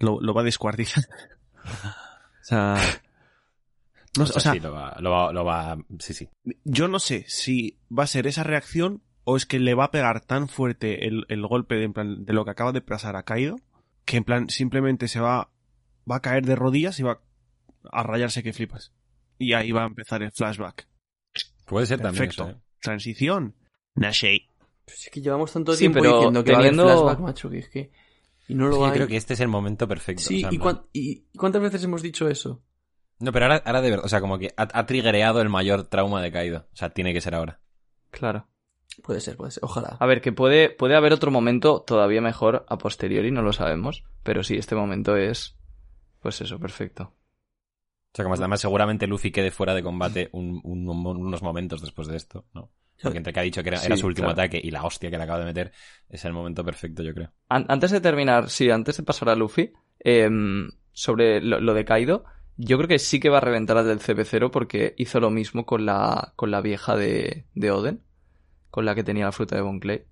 Lo, lo va a descuartizar. [laughs] o sea, no, o sé, sea, o sea, sí, lo va, lo va, lo va, sí, sí. yo no sé si va a ser esa reacción o es que le va a pegar tan fuerte el, el golpe de, en plan, de lo que acaba de pasar a Kaido que en plan simplemente se va, va a caer de rodillas y va a rayarse que flipas. Y ahí va a empezar el flashback. Puede ser también Perfecto. eso, ¿eh? Transición. Nashei. Pues es que llevamos tanto Sí, tiempo pero diciendo que teniendo- va a haber flashback, macho, que es que... Y no lo Sí, yo creo que este es el momento perfecto. Sí, o sea, ¿y, cuán- y- y cuántas veces hemos dicho eso? No, pero ahora, ahora de verdad, o sea, como que ha, ha triggereado el mayor trauma de Kaido. O sea, tiene que ser ahora. Claro. Puede ser, puede ser. Ojalá. A ver, que puede, puede haber otro momento todavía mejor a posteriori, no lo sabemos. Pero sí, este momento es. Pues eso, perfecto. O sea, como además seguramente Luffy quede fuera de combate un- un- unos momentos después de esto, ¿no? Porque entre que ha dicho que era, Sí, era su último claro. ataque y la hostia que le acaba de meter, es el momento perfecto, yo creo. An- antes de terminar, sí, antes de pasar a Luffy, em, sobre lo, lo de Kaido, yo creo que sí que va a reventar al del CP0 porque hizo lo mismo con la, con la vieja de, de Oden, con la que tenía la fruta de Bon Clay.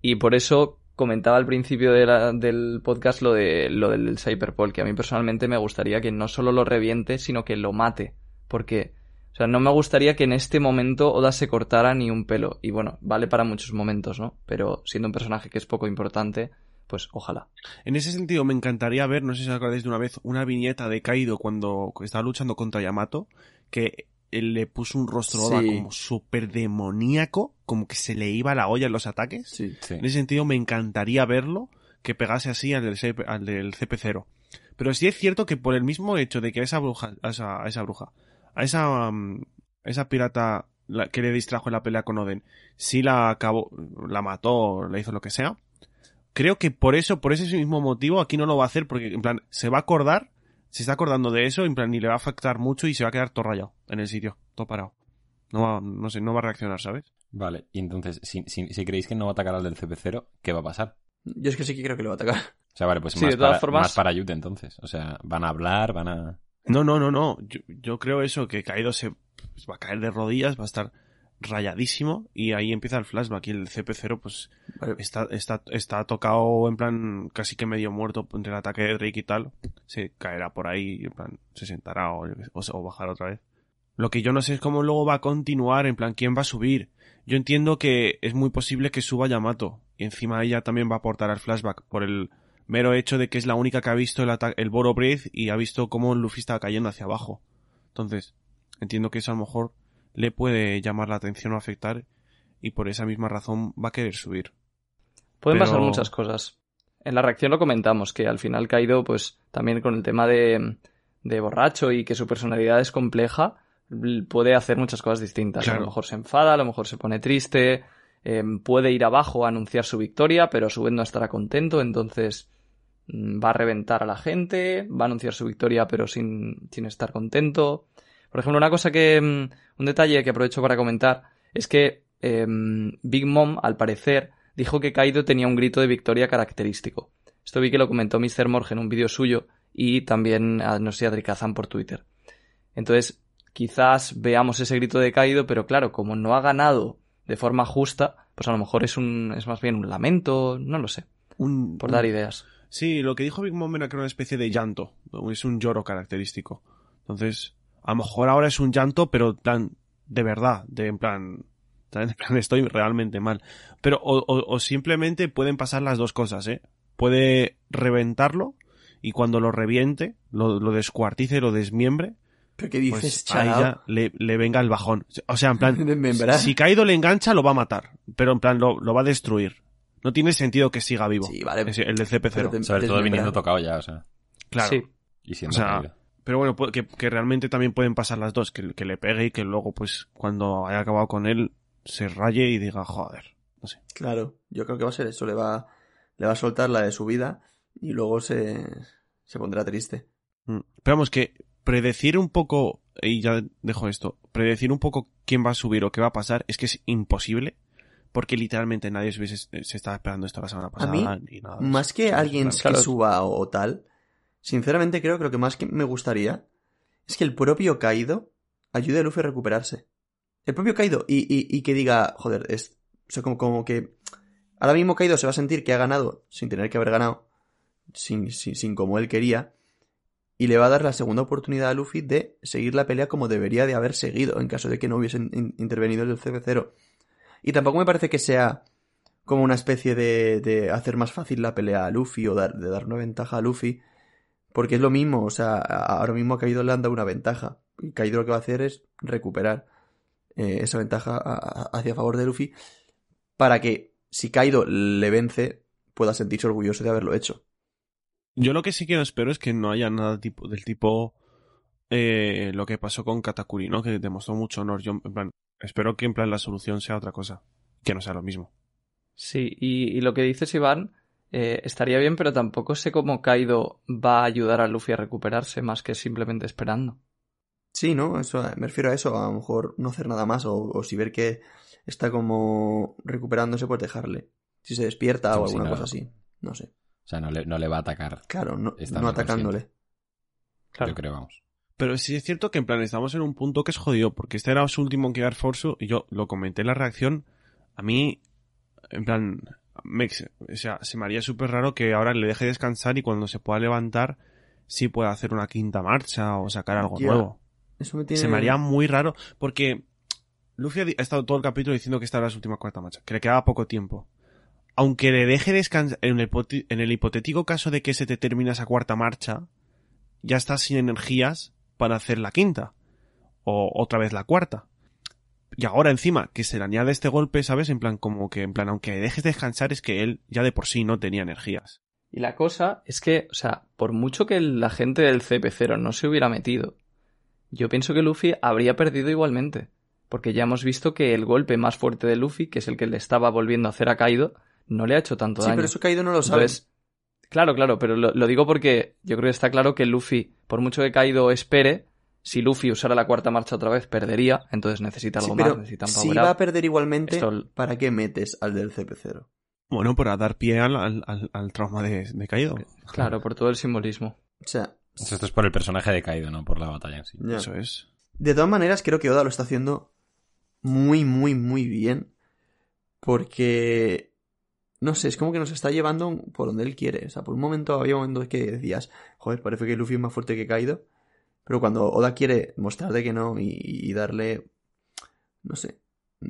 Y por eso comentaba al principio del podcast lo, de, lo del Cyberpol, que a mí personalmente me gustaría que no solo lo reviente, sino que lo mate. Porque, o sea, no me gustaría que en este momento Oda se cortara ni un pelo. Y bueno, vale para muchos momentos, ¿no? Pero siendo un personaje que es poco importante, pues ojalá. En ese sentido, me encantaría ver, no sé si os acordáis de una vez, una viñeta de Kaido cuando estaba luchando contra Yamato, que él le puso un rostro Sí. como súper demoníaco, como que se le iba la olla en los ataques. Sí. Sí. En ese sentido, me encantaría verlo que pegase así al del, CP al del CP0. Pero sí es cierto que por el mismo hecho de que a esa bruja, a esa, a esa bruja, a esa, mm, a esa pirata la- que le distrajo en la pelea con Oden, sí la acabó, la mató, le hizo lo que sea. Creo que por eso, por ese mismo motivo, aquí no lo va a hacer porque, en plan, se va a acordar, se está acordando de eso, en plan, ni le va a afectar mucho y se va a quedar todo rayado en el sitio, todo parado. No va, no sé, no va a reaccionar, ¿sabes? Vale, y entonces, si, si, si creéis que no va a atacar al del CP0, ¿qué va a pasar? Yo es que sí que creo que lo va a atacar. O sea, vale, pues Sí, más, de todas para, formas- más para Yute entonces. O sea, van a hablar, van a... No, no, no, no. Yo, yo creo eso, que Kaido se pues, va a caer de rodillas, va a estar rayadísimo y ahí empieza el flashback y el CP0 pues Vale. está, está, está tocado en plan casi que medio muerto entre el ataque de Drake y tal. Se caerá por ahí y en plan se sentará o, o, o bajará otra vez. Lo que yo no sé es cómo luego va a continuar, en plan quién va a subir. Yo entiendo que es muy posible que suba Yamato y encima ella también va a aportar al flashback por el mero hecho de que es la única que ha visto el, ata- el Boro Breath y ha visto cómo Luffy estaba cayendo hacia abajo. Entonces, entiendo que eso a lo mejor le puede llamar la atención o afectar y por esa misma razón va a querer subir. Pueden Pero- pasar muchas cosas. En la reacción lo comentamos, que al final Kaido, pues también con el tema de, de borracho y que su personalidad es compleja, puede hacer muchas cosas distintas. A lo mejor se enfada, a lo mejor se pone triste, eh, puede ir abajo a anunciar su victoria, pero a su vez no estará contento, entonces mm, va a reventar a la gente, va a anunciar su victoria pero sin, sin estar contento. Por ejemplo, una cosa que, mm, un detalle que aprovecho para comentar es que em, Big Mom, al parecer, dijo que Kaido tenía un grito de victoria característico. Esto vi que lo comentó Mr. Morge en un vídeo suyo y también, a, no sé, Adrikazan por Twitter. Entonces, quizás veamos ese grito de Kaido, pero claro, como no ha ganado de forma justa, pues a lo mejor es un, es más bien un lamento, no lo sé, Un, por un- dar ideas. Sí, lo que dijo Big Mom era que era una especie de llanto. Es un lloro característico. Entonces, a lo mejor ahora es un llanto, pero en plan, de verdad, de en plan, en plan, [laughs] estoy realmente mal. Pero, o, o- o simplemente pueden pasar las dos cosas, ¿eh? Puede reventarlo y cuando lo reviente, lo, lo descuartice, lo desmiembre, ¿Pero qué dices, pues ahí chaval? ya le, le venga el bajón. O sea, en plan, [laughs] si Kaido le engancha, lo va a matar. Pero en plan, lo, lo va a destruir. No tiene sentido que siga vivo. Sí, vale. El del CP0. Pero te- Sobre todo viniendo tocado ya, o sea. Claro. Sí. Y siendo O sea, caído. Pero bueno, que, que realmente también pueden pasar las dos, que, que le pegue y que luego, pues, cuando haya acabado con él, se raye y diga, joder, no sé. Claro, yo creo que va a ser eso. Le va, le va a soltar la de su vida y luego se, se pondrá triste. Mm. Pero vamos, que predecir un poco, y ya dejo esto, predecir un poco quién va a subir o qué va a pasar es que es imposible, porque literalmente nadie se, se estaba esperando esto la semana pasada. mí, ni nada Más que alguien que suba o, o tal, sinceramente creo que lo que más que me gustaría es que el propio Kaido ayude a Luffy a recuperarse. El propio Kaido y, y, y que diga, joder, es, o sea, como, como que ahora mismo Kaido se va a sentir que ha ganado sin tener que haber ganado, sin, sin, sin como él quería, y le va a dar la segunda oportunidad a Luffy de seguir la pelea como debería de haber seguido en caso de que no hubiesen in- intervenido el CP0. Y tampoco me parece que sea como una especie de, de hacer más fácil la pelea a Luffy o dar, de dar una ventaja a Luffy. Porque es lo mismo, o sea, ahora mismo a Kaido le han dado una ventaja. Y Kaido lo que va a hacer es recuperar eh, esa ventaja a- a- hacia favor de Luffy para que si Kaido le vence pueda sentirse orgulloso de haberlo hecho. Yo lo que sí que espero es que no haya nada tipo, del tipo eh, lo que pasó con Katakuri, ¿no? Que demostró mucho honor. Yo, en plan, espero que en plan la solución sea otra cosa, que no sea lo mismo. Sí, y, y lo que dices, Iván, eh, estaría bien, pero tampoco sé cómo Kaido va a ayudar a Luffy a recuperarse más que simplemente esperando. Sí, ¿no? Eso, me refiero a eso, a lo mejor no hacer nada más o, o si ver que está como recuperándose, pues dejarle. Si se despierta Sí, o sí, alguna no. cosa así. No sé. O sea, no le, no le va a atacar, Claro, no, no atacándole. Claro. yo creo, vamos. Pero sí es cierto que en plan estamos en un punto que es jodido, porque este era su último Gear Force y yo lo comenté en la reacción. A mí, en plan, me o sea, se me haría súper raro que ahora le deje descansar y cuando se pueda levantar sí pueda hacer una quinta marcha o sacar algo nuevo. Eso me tiene... Se me haría muy raro porque Luffy ha estado todo el capítulo diciendo que esta era su última cuarta marcha, que le quedaba poco tiempo. Aunque le deje descansar, en el, en el hipotético caso de que se te termine esa cuarta marcha, ya estás sin energías para hacer la quinta. O otra vez la cuarta. Y ahora encima, que se le añade este golpe, ¿sabes? En plan, como que, en plan, aunque dejes descansar, es que él ya de por sí no tenía energías. Y la cosa es que, o sea, por mucho que la gente del CP0 no se hubiera metido, yo pienso que Luffy habría perdido igualmente. Porque ya hemos visto que el golpe más fuerte de Luffy, que es el que le estaba volviendo a hacer a Kaido, no le ha hecho tanto Sí, daño. pero eso Kaido no lo sabe. Entonces, claro, claro, pero lo, lo digo porque yo creo que está claro que Luffy, por mucho que Kaido espere, si Luffy usara la cuarta marcha otra vez, perdería. Entonces necesita algo Sí, más, pero necesita un si va a perder igualmente, Esto- ¿para qué metes al del CP0? Bueno, para dar pie al, al, al- al trauma de, de Kaido. Claro, por todo el simbolismo. O sea, Esto es por el personaje de Kaido, no por la batalla en sí. ya. Eso es. De todas maneras, creo que Oda lo está haciendo muy, muy, muy bien. Porque, no sé, es como que nos está llevando por donde él quiere. O sea, por un momento había momentos que decías, joder, parece que Luffy es más fuerte que Kaido. Pero cuando Oda quiere mostrarte que no y, darle, no sé,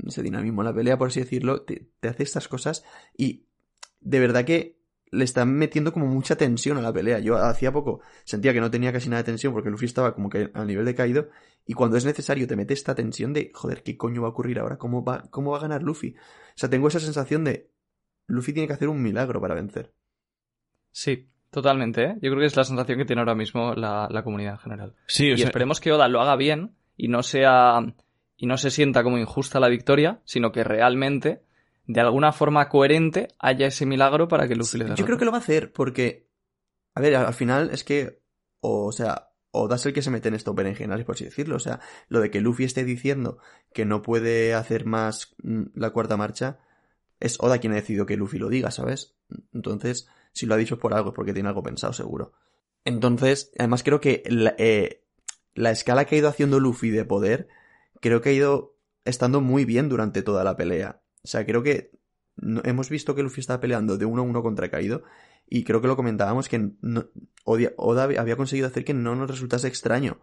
ese dinamismo a la pelea, por así decirlo, te, te hace estas cosas y de verdad que le están metiendo como mucha tensión a la pelea. Yo hacía poco sentía que no tenía casi nada de tensión porque Luffy estaba como que al nivel de Kaido y cuando es necesario te mete esta tensión de, joder, ¿qué coño va a ocurrir ahora? ¿Cómo va, cómo va a ganar Luffy? O sea, tengo esa sensación de, Luffy tiene que hacer un milagro para vencer. Sí, totalmente, ¿eh? Yo creo que es la sensación que tiene ahora mismo la, la comunidad en general. Sí, o y sea, esperemos que Oda lo haga bien y no sea y no se sienta como injusta la victoria, sino que realmente de alguna forma coherente haya ese milagro para que Luffy le Yo creo que lo va a hacer porque, a ver, al al final es que, o, sea, Oda es el que se mete en esto berenjenales, por así decirlo. O sea, lo de que Luffy esté diciendo que no puede hacer más mm, la cuarta marcha, es Oda quien ha decidido que Luffy lo diga, ¿sabes? Entonces, si lo ha dicho por algo, porque tiene algo pensado, seguro. Entonces, además creo que la, eh, la escala que ha ido haciendo Luffy de poder, creo que ha ido estando muy bien durante toda la pelea. O sea, creo que hemos visto que Luffy estaba peleando de uno a uno contra Kaido y creo que lo comentábamos que no- Oda, Oda había conseguido hacer que no nos resultase extraño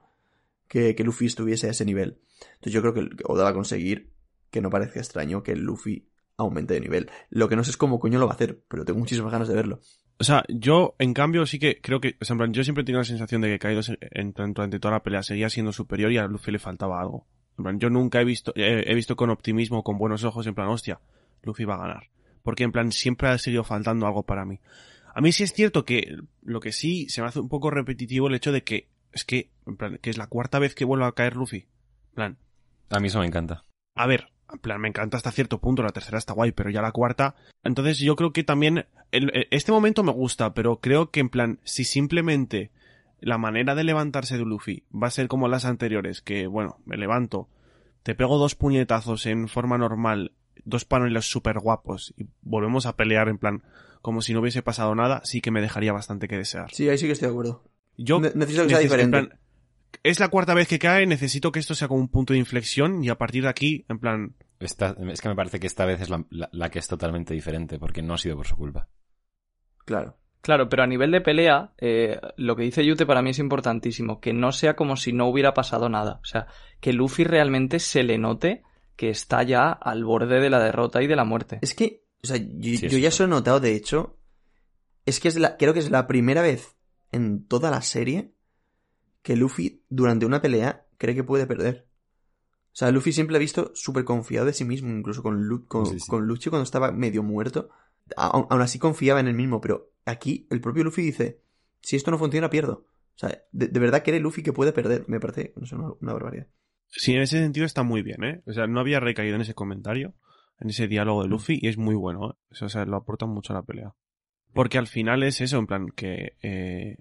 que, que Luffy estuviese a ese nivel. Entonces yo creo que Oda va a conseguir que no parezca extraño que Luffy aumente de nivel. Lo que no sé es cómo coño lo va a hacer, pero tengo muchísimas ganas de verlo. O sea, yo, en cambio, sí que creo que, o sea, en plan, yo siempre tengo la sensación de que Kaido se- en plan, durante toda la pelea seguía siendo superior y a Luffy le faltaba algo. En plan, yo nunca he visto, eh, he visto con optimismo, con buenos ojos, en plan, hostia, Luffy va a ganar. Porque en plan, siempre ha seguido faltando algo para mí. A mí sí es cierto que lo que sí se me hace un poco repetitivo el hecho de que, es que, en plan, que es la cuarta vez que vuelve a caer Luffy. En plan, A mí eso me encanta. a ver, en plan, me encanta hasta cierto punto, la tercera está guay, pero ya la cuarta. Entonces yo creo que también, el- el- este momento me gusta, pero creo que en plan, si simplemente la manera de levantarse de Luffy va a ser como las anteriores, que bueno, me levanto, te pego dos puñetazos en forma normal, dos paneles súper guapos y volvemos a pelear en plan, como si no hubiese pasado nada, sí que me dejaría bastante que desear. Sí, ahí sí que estoy de acuerdo. Yo Ne- necesito que sea en diferente. plan, es la cuarta vez que cae, necesito que esto sea como un punto de inflexión y a partir de aquí, en plan, Esta- es que me parece que esta vez es la, la- la que es totalmente diferente, porque no ha sido por su culpa. Claro. Claro, pero a nivel de pelea, eh, lo que dice Yute para mí es importantísimo, que no sea como si no hubiera pasado nada. O sea, que Luffy realmente se le note que está ya al borde de la derrota y de la muerte. Es que, o sea, yo, Sí, yo ya eso he notado, de hecho, es que es la, creo que es la primera vez en toda la serie que Luffy durante una pelea cree que puede perder. O sea, Luffy siempre ha visto súper confiado de sí mismo, incluso con, Lu- con, Sí, sí. con Luchi cuando estaba medio muerto. Aún, aún así confiaba en él mismo, pero aquí el propio Luffy dice, si esto no funciona, pierdo. O sea, de, de verdad cree Luffy que puede perder. Me parece, no sé, una, una barbaridad. Sí, en ese sentido está muy bien, ¿eh? O sea, no había recaído en ese comentario, en ese diálogo de Luffy, y es muy bueno, ¿eh? O sea, o sea, lo aporta mucho a la pelea. Porque al final es eso, en plan, que eh,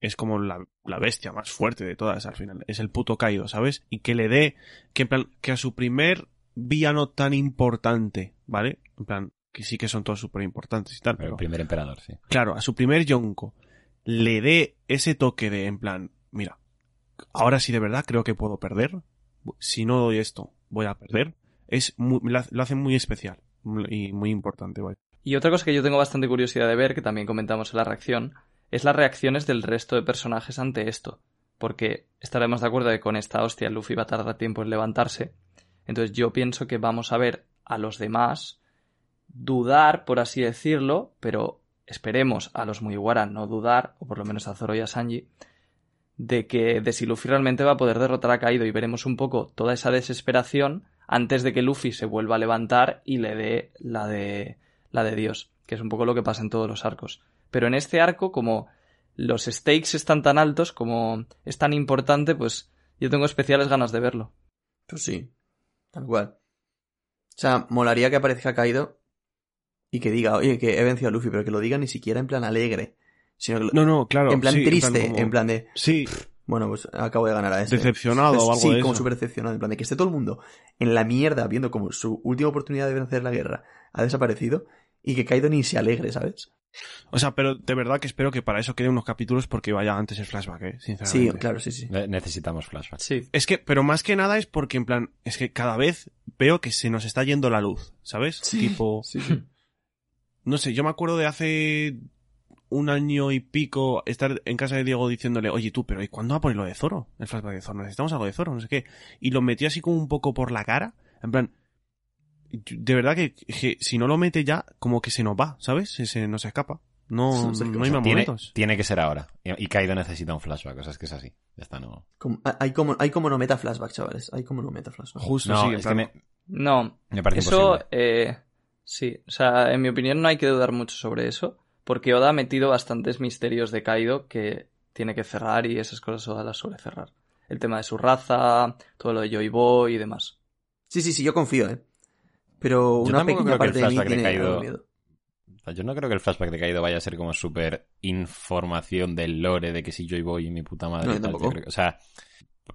es como la, la bestia más fuerte de todas, al final. Es el puto Kaido, ¿sabes? Y que le dé, que en plan, que a su primer villano tan importante, ¿vale? En plan, que sí que son todos súper importantes y tal, Pero pero el primer emperador, sí. claro, a su primer Yonko le dé ese toque de, en plan, mira, ahora sí de verdad creo que puedo perder. Si no doy esto, voy a perder. Es muy- lo hace- lo hace muy especial y muy importante, ¿vale? Y otra cosa que yo tengo bastante curiosidad de ver, que también comentamos en la reacción, es las reacciones del resto de personajes ante esto. Porque estaremos de acuerdo que con esta hostia Luffy va a tardar tiempo en levantarse. Entonces yo pienso que vamos a ver a los demás dudar, por así decirlo, pero esperemos a los Mugiwara no dudar, o por lo menos a Zoro y a Sanji, de que de si Luffy realmente va a poder derrotar a Kaido y veremos un poco toda esa desesperación antes de que Luffy se vuelva a levantar y le dé la de la de Dios, que es un poco lo que pasa en todos los arcos. Pero en este arco, como los stakes están tan altos, como es tan importante, pues yo tengo especiales ganas de verlo. Pues sí, tal cual. O sea, molaría que aparezca Kaido y que diga, oye, que he vencido a Luffy, pero que lo diga ni siquiera en plan alegre, sino que lo- No, no, claro. en plan sí, triste, como- en plan de, Sí, bueno, pues acabo de ganar a este. decepcionado o [laughs] algo sí, de como súper decepcionado, en plan de que esté todo el mundo en la mierda viendo como su última oportunidad de vencer la guerra ha desaparecido y que Kaido ni se alegre, ¿sabes? O sea, pero de verdad que espero que para eso quede unos capítulos porque vaya antes el flashback, ¿eh? Sí, Sinceramente. claro, sí, sí. Ne- Necesitamos flashbacks. Sí. Es que, pero más que nada es porque, en plan, es que cada vez veo que se nos está yendo la luz, ¿sabes? Tipo, Sí, sí. [clears throat] no sé, yo me acuerdo de hace un año y pico estar en casa de Diego diciéndole, oye tú, pero ¿y cuándo va a poner lo de Zoro? El flashback de Zoro, necesitamos algo de Zoro, no sé qué. Y lo metí así como un poco por la cara, en plan, de verdad que, que si no lo mete ya, como que se nos va, ¿sabes? Se, se nos escapa. No, [laughs] Sí, no hay más Tiene, momentos. tiene que ser ahora. Y Kaido necesita un flashback, o sea, es que es así. Ya está, no. Como- hay, como, hay como no meta flashback, chavales. Hay como no meta flashback. Justo, No, sí, que me, No, me parece eso, imposible. eh, sí, o sea, en mi opinión no hay que dudar mucho sobre eso, porque Oda ha metido bastantes misterios de Kaido que tiene que cerrar y esas cosas Oda las suele cerrar. El tema de su raza, todo lo de Joy Boy y demás. Sí, sí, sí, yo confío, ¿eh? Pero Yo una tampoco pequeña creo que el parte de mí flashback de tiene Kaido- algo de miedo. O sea, Yo no creo que el flashback de Kaido vaya a ser como súper información del lore de que si Joy Boy y mi puta madre. No, yo tal. tampoco. creo que- o sea,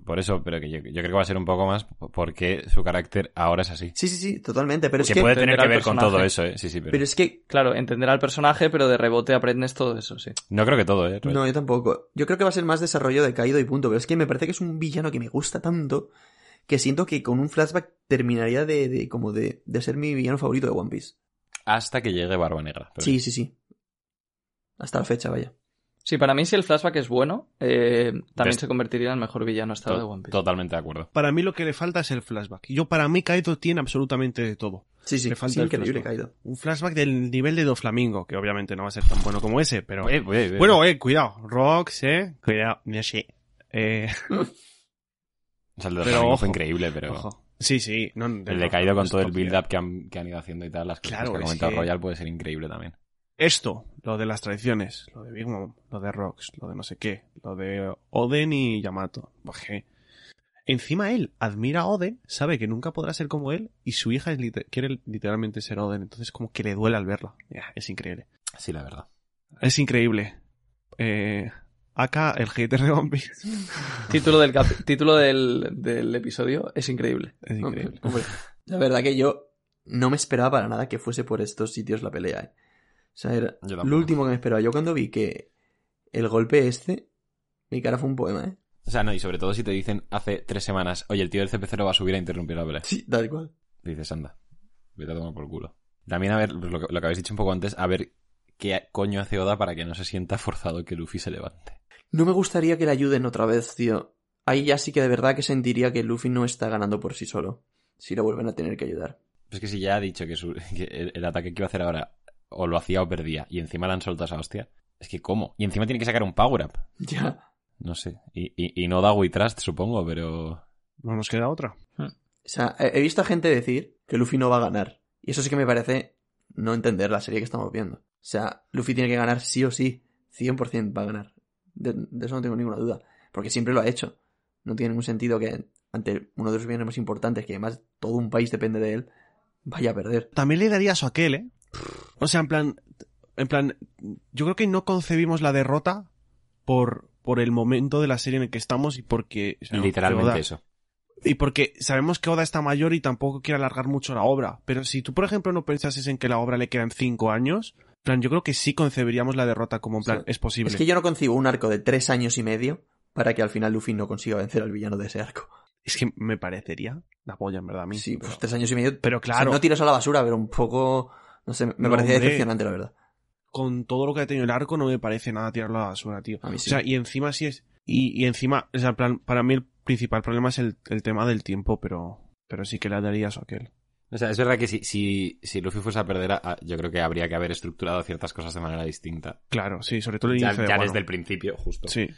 por eso, pero que yo, yo creo que va a ser un poco más porque su carácter ahora es así. Sí, sí, sí, totalmente. Pero es que que, puede tener que ver con todo eso, ¿eh? Sí, sí, pero, pero es que Claro, entender al personaje, pero de rebote aprendes todo eso, sí. no creo que todo, ¿eh? No, yo tampoco. Yo creo que va a ser más desarrollo de Kaido y punto. Pero es que me parece que es un villano que me gusta tanto que siento que con un flashback terminaría de, de como de, de ser mi villano favorito de One Piece. Hasta que llegue Barba Negra. pero Sí, sí, sí. Hasta la fecha, vaya. Sí, para mí si el flashback es bueno, eh, también se convertiría en el mejor villano hasta de One Piece. Totalmente de acuerdo. Para mí lo que le falta es el flashback. Y yo, para mí, Kaido tiene absolutamente de todo. Sí, sí, Le falta sí, el increíble. Kaido. Un flashback del nivel de Doflamingo, que obviamente no va a ser tan bueno como ese, pero... Bueno, eh, cuidado. Rocks, eh. Cuidado. [laughs] Eh, O sea, el de pero Doflamingo ojo, fue increíble, pero ojo. Sí, sí. No, el de Kaido con todo el build-up que han, que han ido haciendo y tal, las cosas Claro, que ha comentado que- Royal puede ser increíble también. Esto, lo de las traiciones, lo de Big Mom, lo de Rocks, lo de no sé qué, lo de Oden y Yamato. Oje. Encima él admira a Oden, sabe que nunca podrá ser como él y su hija es quiere literalmente ser Oden, entonces como que le duele al verla. Es increíble. Sí, la verdad. Es increíble. Eh, acá el hater de One Piece. Título, del, cap- título del, del episodio es increíble. Es increíble. Hombre, la verdad que yo no me esperaba para nada que fuese por estos sitios la pelea, ¿eh? O sea, era lo último que me esperaba. Yo cuando vi que el golpe este, mi cara fue un poema, ¿eh? O sea, no, y sobre todo si te dicen hace tres semanas, oye, el tío del CP0 va a subir a interrumpir la pelea. Sí, tal cual. Dices, anda, vete a tomar por culo. También a ver, pues lo, que, lo que habéis dicho un poco antes, a ver qué coño hace Oda para que no se sienta forzado que Luffy se levante. No me gustaría que le ayuden otra vez, tío. Ahí ya sí que de verdad que sentiría que Luffy no está ganando por sí solo. Si lo vuelven a tener que ayudar. Pues que si ya ha dicho que, su- [laughs] que el, el ataque que iba a hacer ahora o lo hacía o perdía, y encima le han soltado esa hostia, es que ¿cómo? Y encima tiene que sacar un power-up. [laughs] Ya. No sé. Y, y, y no da We Trust, supongo, pero... No nos queda otra. O sea, he he visto a gente decir que Luffy no va a ganar. Y eso sí que me parece no entender la serie que estamos viendo. O sea, Luffy tiene que ganar sí o sí. 100% va a ganar. De, de eso no tengo ninguna duda. Porque siempre lo ha hecho. No tiene ningún sentido que ante uno de los bienes más importantes, que además todo un país depende de él, vaya a perder. También le daría eso a aquel, ¿eh? O sea, en plan, en plan, yo creo que no concebimos la derrota por, por el momento de la serie en el que estamos y porque... o sea, Literalmente Oda- eso. Y porque sabemos que Oda está mayor y tampoco quiere alargar mucho la obra. Pero si tú, por ejemplo, no pensases en que la obra le quedan cinco años, plan, yo creo que sí conceberíamos la derrota como en plan, es posible. Es que yo no concibo un arco de tres años y medio para que al final Luffy no consiga vencer al villano de ese arco. Es que me parecería la polla, en verdad, a mí. Sí, pues tres años y medio. pero o sea, claro, no tiras a la basura, pero un poco. No sé, me No, parecía hombre. decepcionante, la verdad. con todo lo que ha tenido el arco no me parece nada tirarlo a la basura, tío. A mí sí. O sea, y encima sí es... Y, y encima, o sea, plan, para mí el principal problema es el, el tema del tiempo, pero, pero sí que le daría eso a aquel. O sea, es verdad que si, si, si Luffy fuese a perder, a- yo creo que habría que haber estructurado ciertas cosas de manera distinta. Claro, sí, sobre todo el Ya, de desde el principio, justo. Sí,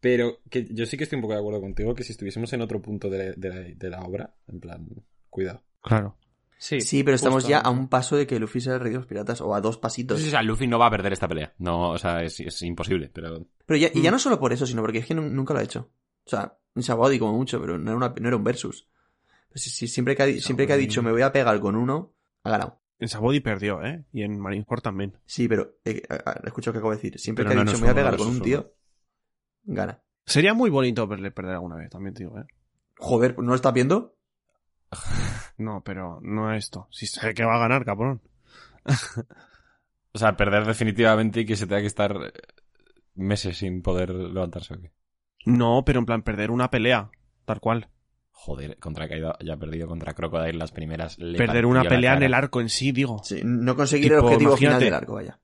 Pero que yo sí que estoy un poco de acuerdo contigo que si estuviésemos en otro punto de, de la, de la obra, en plan, cuidado. claro. Sí, Sí, pero estamos ya a un paso de que Luffy sea el rey de los piratas, o a dos pasitos. O sea, Luffy no va a perder esta pelea. No, o sea, es, es imposible, pero... Pero ya, y ya Mm. no solo por eso, sino porque es que nu- nunca lo ha hecho. O sea, en Sabody como mucho, pero no era, una- no era un versus. Pues sí, siempre, que ha, siempre que ha dicho me voy a pegar con uno, ha ganado. En Sabody perdió, ¿eh? Y en Marineford también. Sí, pero eh, lo que acabo de decir. Siempre Pero que ha dicho me voy a pegar con un tío, gana. Sería muy bonito verle perder alguna vez, también te digo, ¿eh? Joder, ¿no lo estás viendo? [laughs] No, pero no esto. Si sé que va a ganar, cabrón. [laughs] O sea, perder definitivamente y que se tenga que estar eh, meses sin poder levantarse. ¿o qué? No, pero en plan, perder una pelea, tal cual. Joder, contra Kaido ya ha perdido contra Crocodile las primeras. le perder una pelea en el arco en sí, digo. Sí, no conseguir el objetivo final del arco, vaya.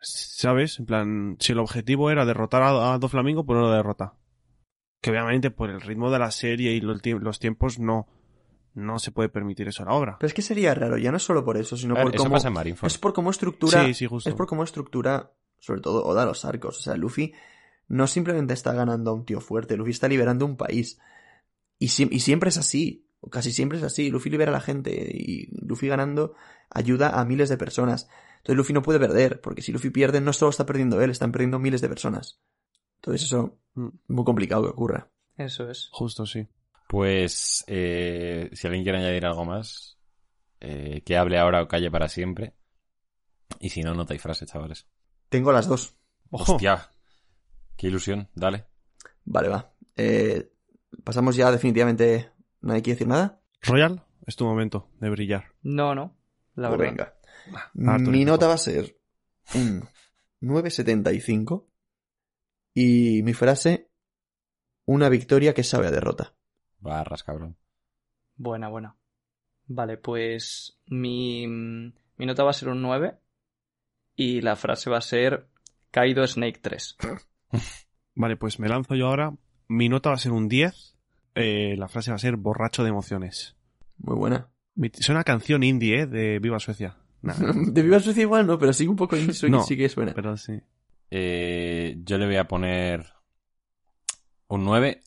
¿Sabes? En plan, si el objetivo era derrotar a, a Doflamingo, pues no lo derrota. Que obviamente por el ritmo de la serie y los, tie- los tiempos no, no se puede permitir eso a la obra. Pero es que sería raro, ya no solo por eso, sino ver, por eso cómo... pasa en Marineford. Es por cómo estructura... Sí, sí, justo. Es por cómo estructura, sobre todo, Oda los arcos. O sea, Luffy no simplemente está ganando a un tío fuerte, Luffy está liberando un país. Y, si- y siempre es así, o casi siempre es así. Luffy libera a la gente y Luffy ganando ayuda a miles de personas. Entonces Luffy no puede perder, porque si Luffy pierde no solo está perdiendo él, están perdiendo miles de personas. Entonces eso Mm. es muy complicado que ocurra. Eso es. Justo, sí. Pues, eh, si alguien quiere añadir algo más, eh, que hable ahora o calle para siempre. Y si no, nota y frase, chavales. Tengo las dos. ¡Ojo! Hostia, qué ilusión, dale. Vale, va. Eh, pasamos ya definitivamente... ¿Nadie quiere decir nada? Royal, es tu momento de brillar. No, no. La Pues verdad. venga. Arthur, Mi nota va a ser un 9.75 y mi frase una victoria que sabe a derrota. Barras, cabrón. Buena, buena. Vale, pues mi, mi nota va a ser un 9 y la frase va a ser Kaido Snake 3. [laughs] Vale, pues me lanzo yo ahora. Mi nota va a ser un 10. Eh, la frase va a ser borracho de emociones. Muy buena. Suena a canción indie, ¿eh? De Viva Suecia. Nah, [laughs] De Viva Suecia igual no, pero sí un poco indie, sí, No, sí que suena. pero sí. Eh, yo le voy a poner un 9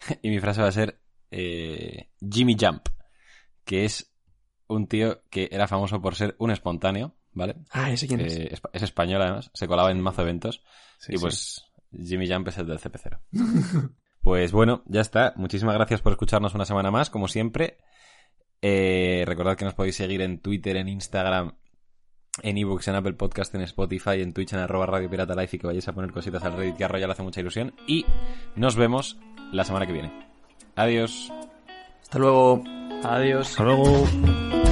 [laughs] y mi frase va a ser eh, Jimmy Jump, que es un tío que era famoso por ser un espontáneo, ¿vale? Ah, ese quién es. Eh, es, es español además, se colaba en mazo eventos Sí, y sí. Jimmy Jump es el del CP0. [laughs] Pues bueno, ya está. Muchísimas gracias por escucharnos una semana más, como siempre. Eh, recordad que nos podéis seguir en Twitter, en Instagram, en ebooks, en Apple Podcast, en Spotify, en Twitch, en arroba Radio Pirata Life y que vayáis a poner cositas al Reddit que a Royal hace mucha ilusión. Y nos vemos la semana que viene. Adiós. Hasta luego. Adiós. Hasta luego.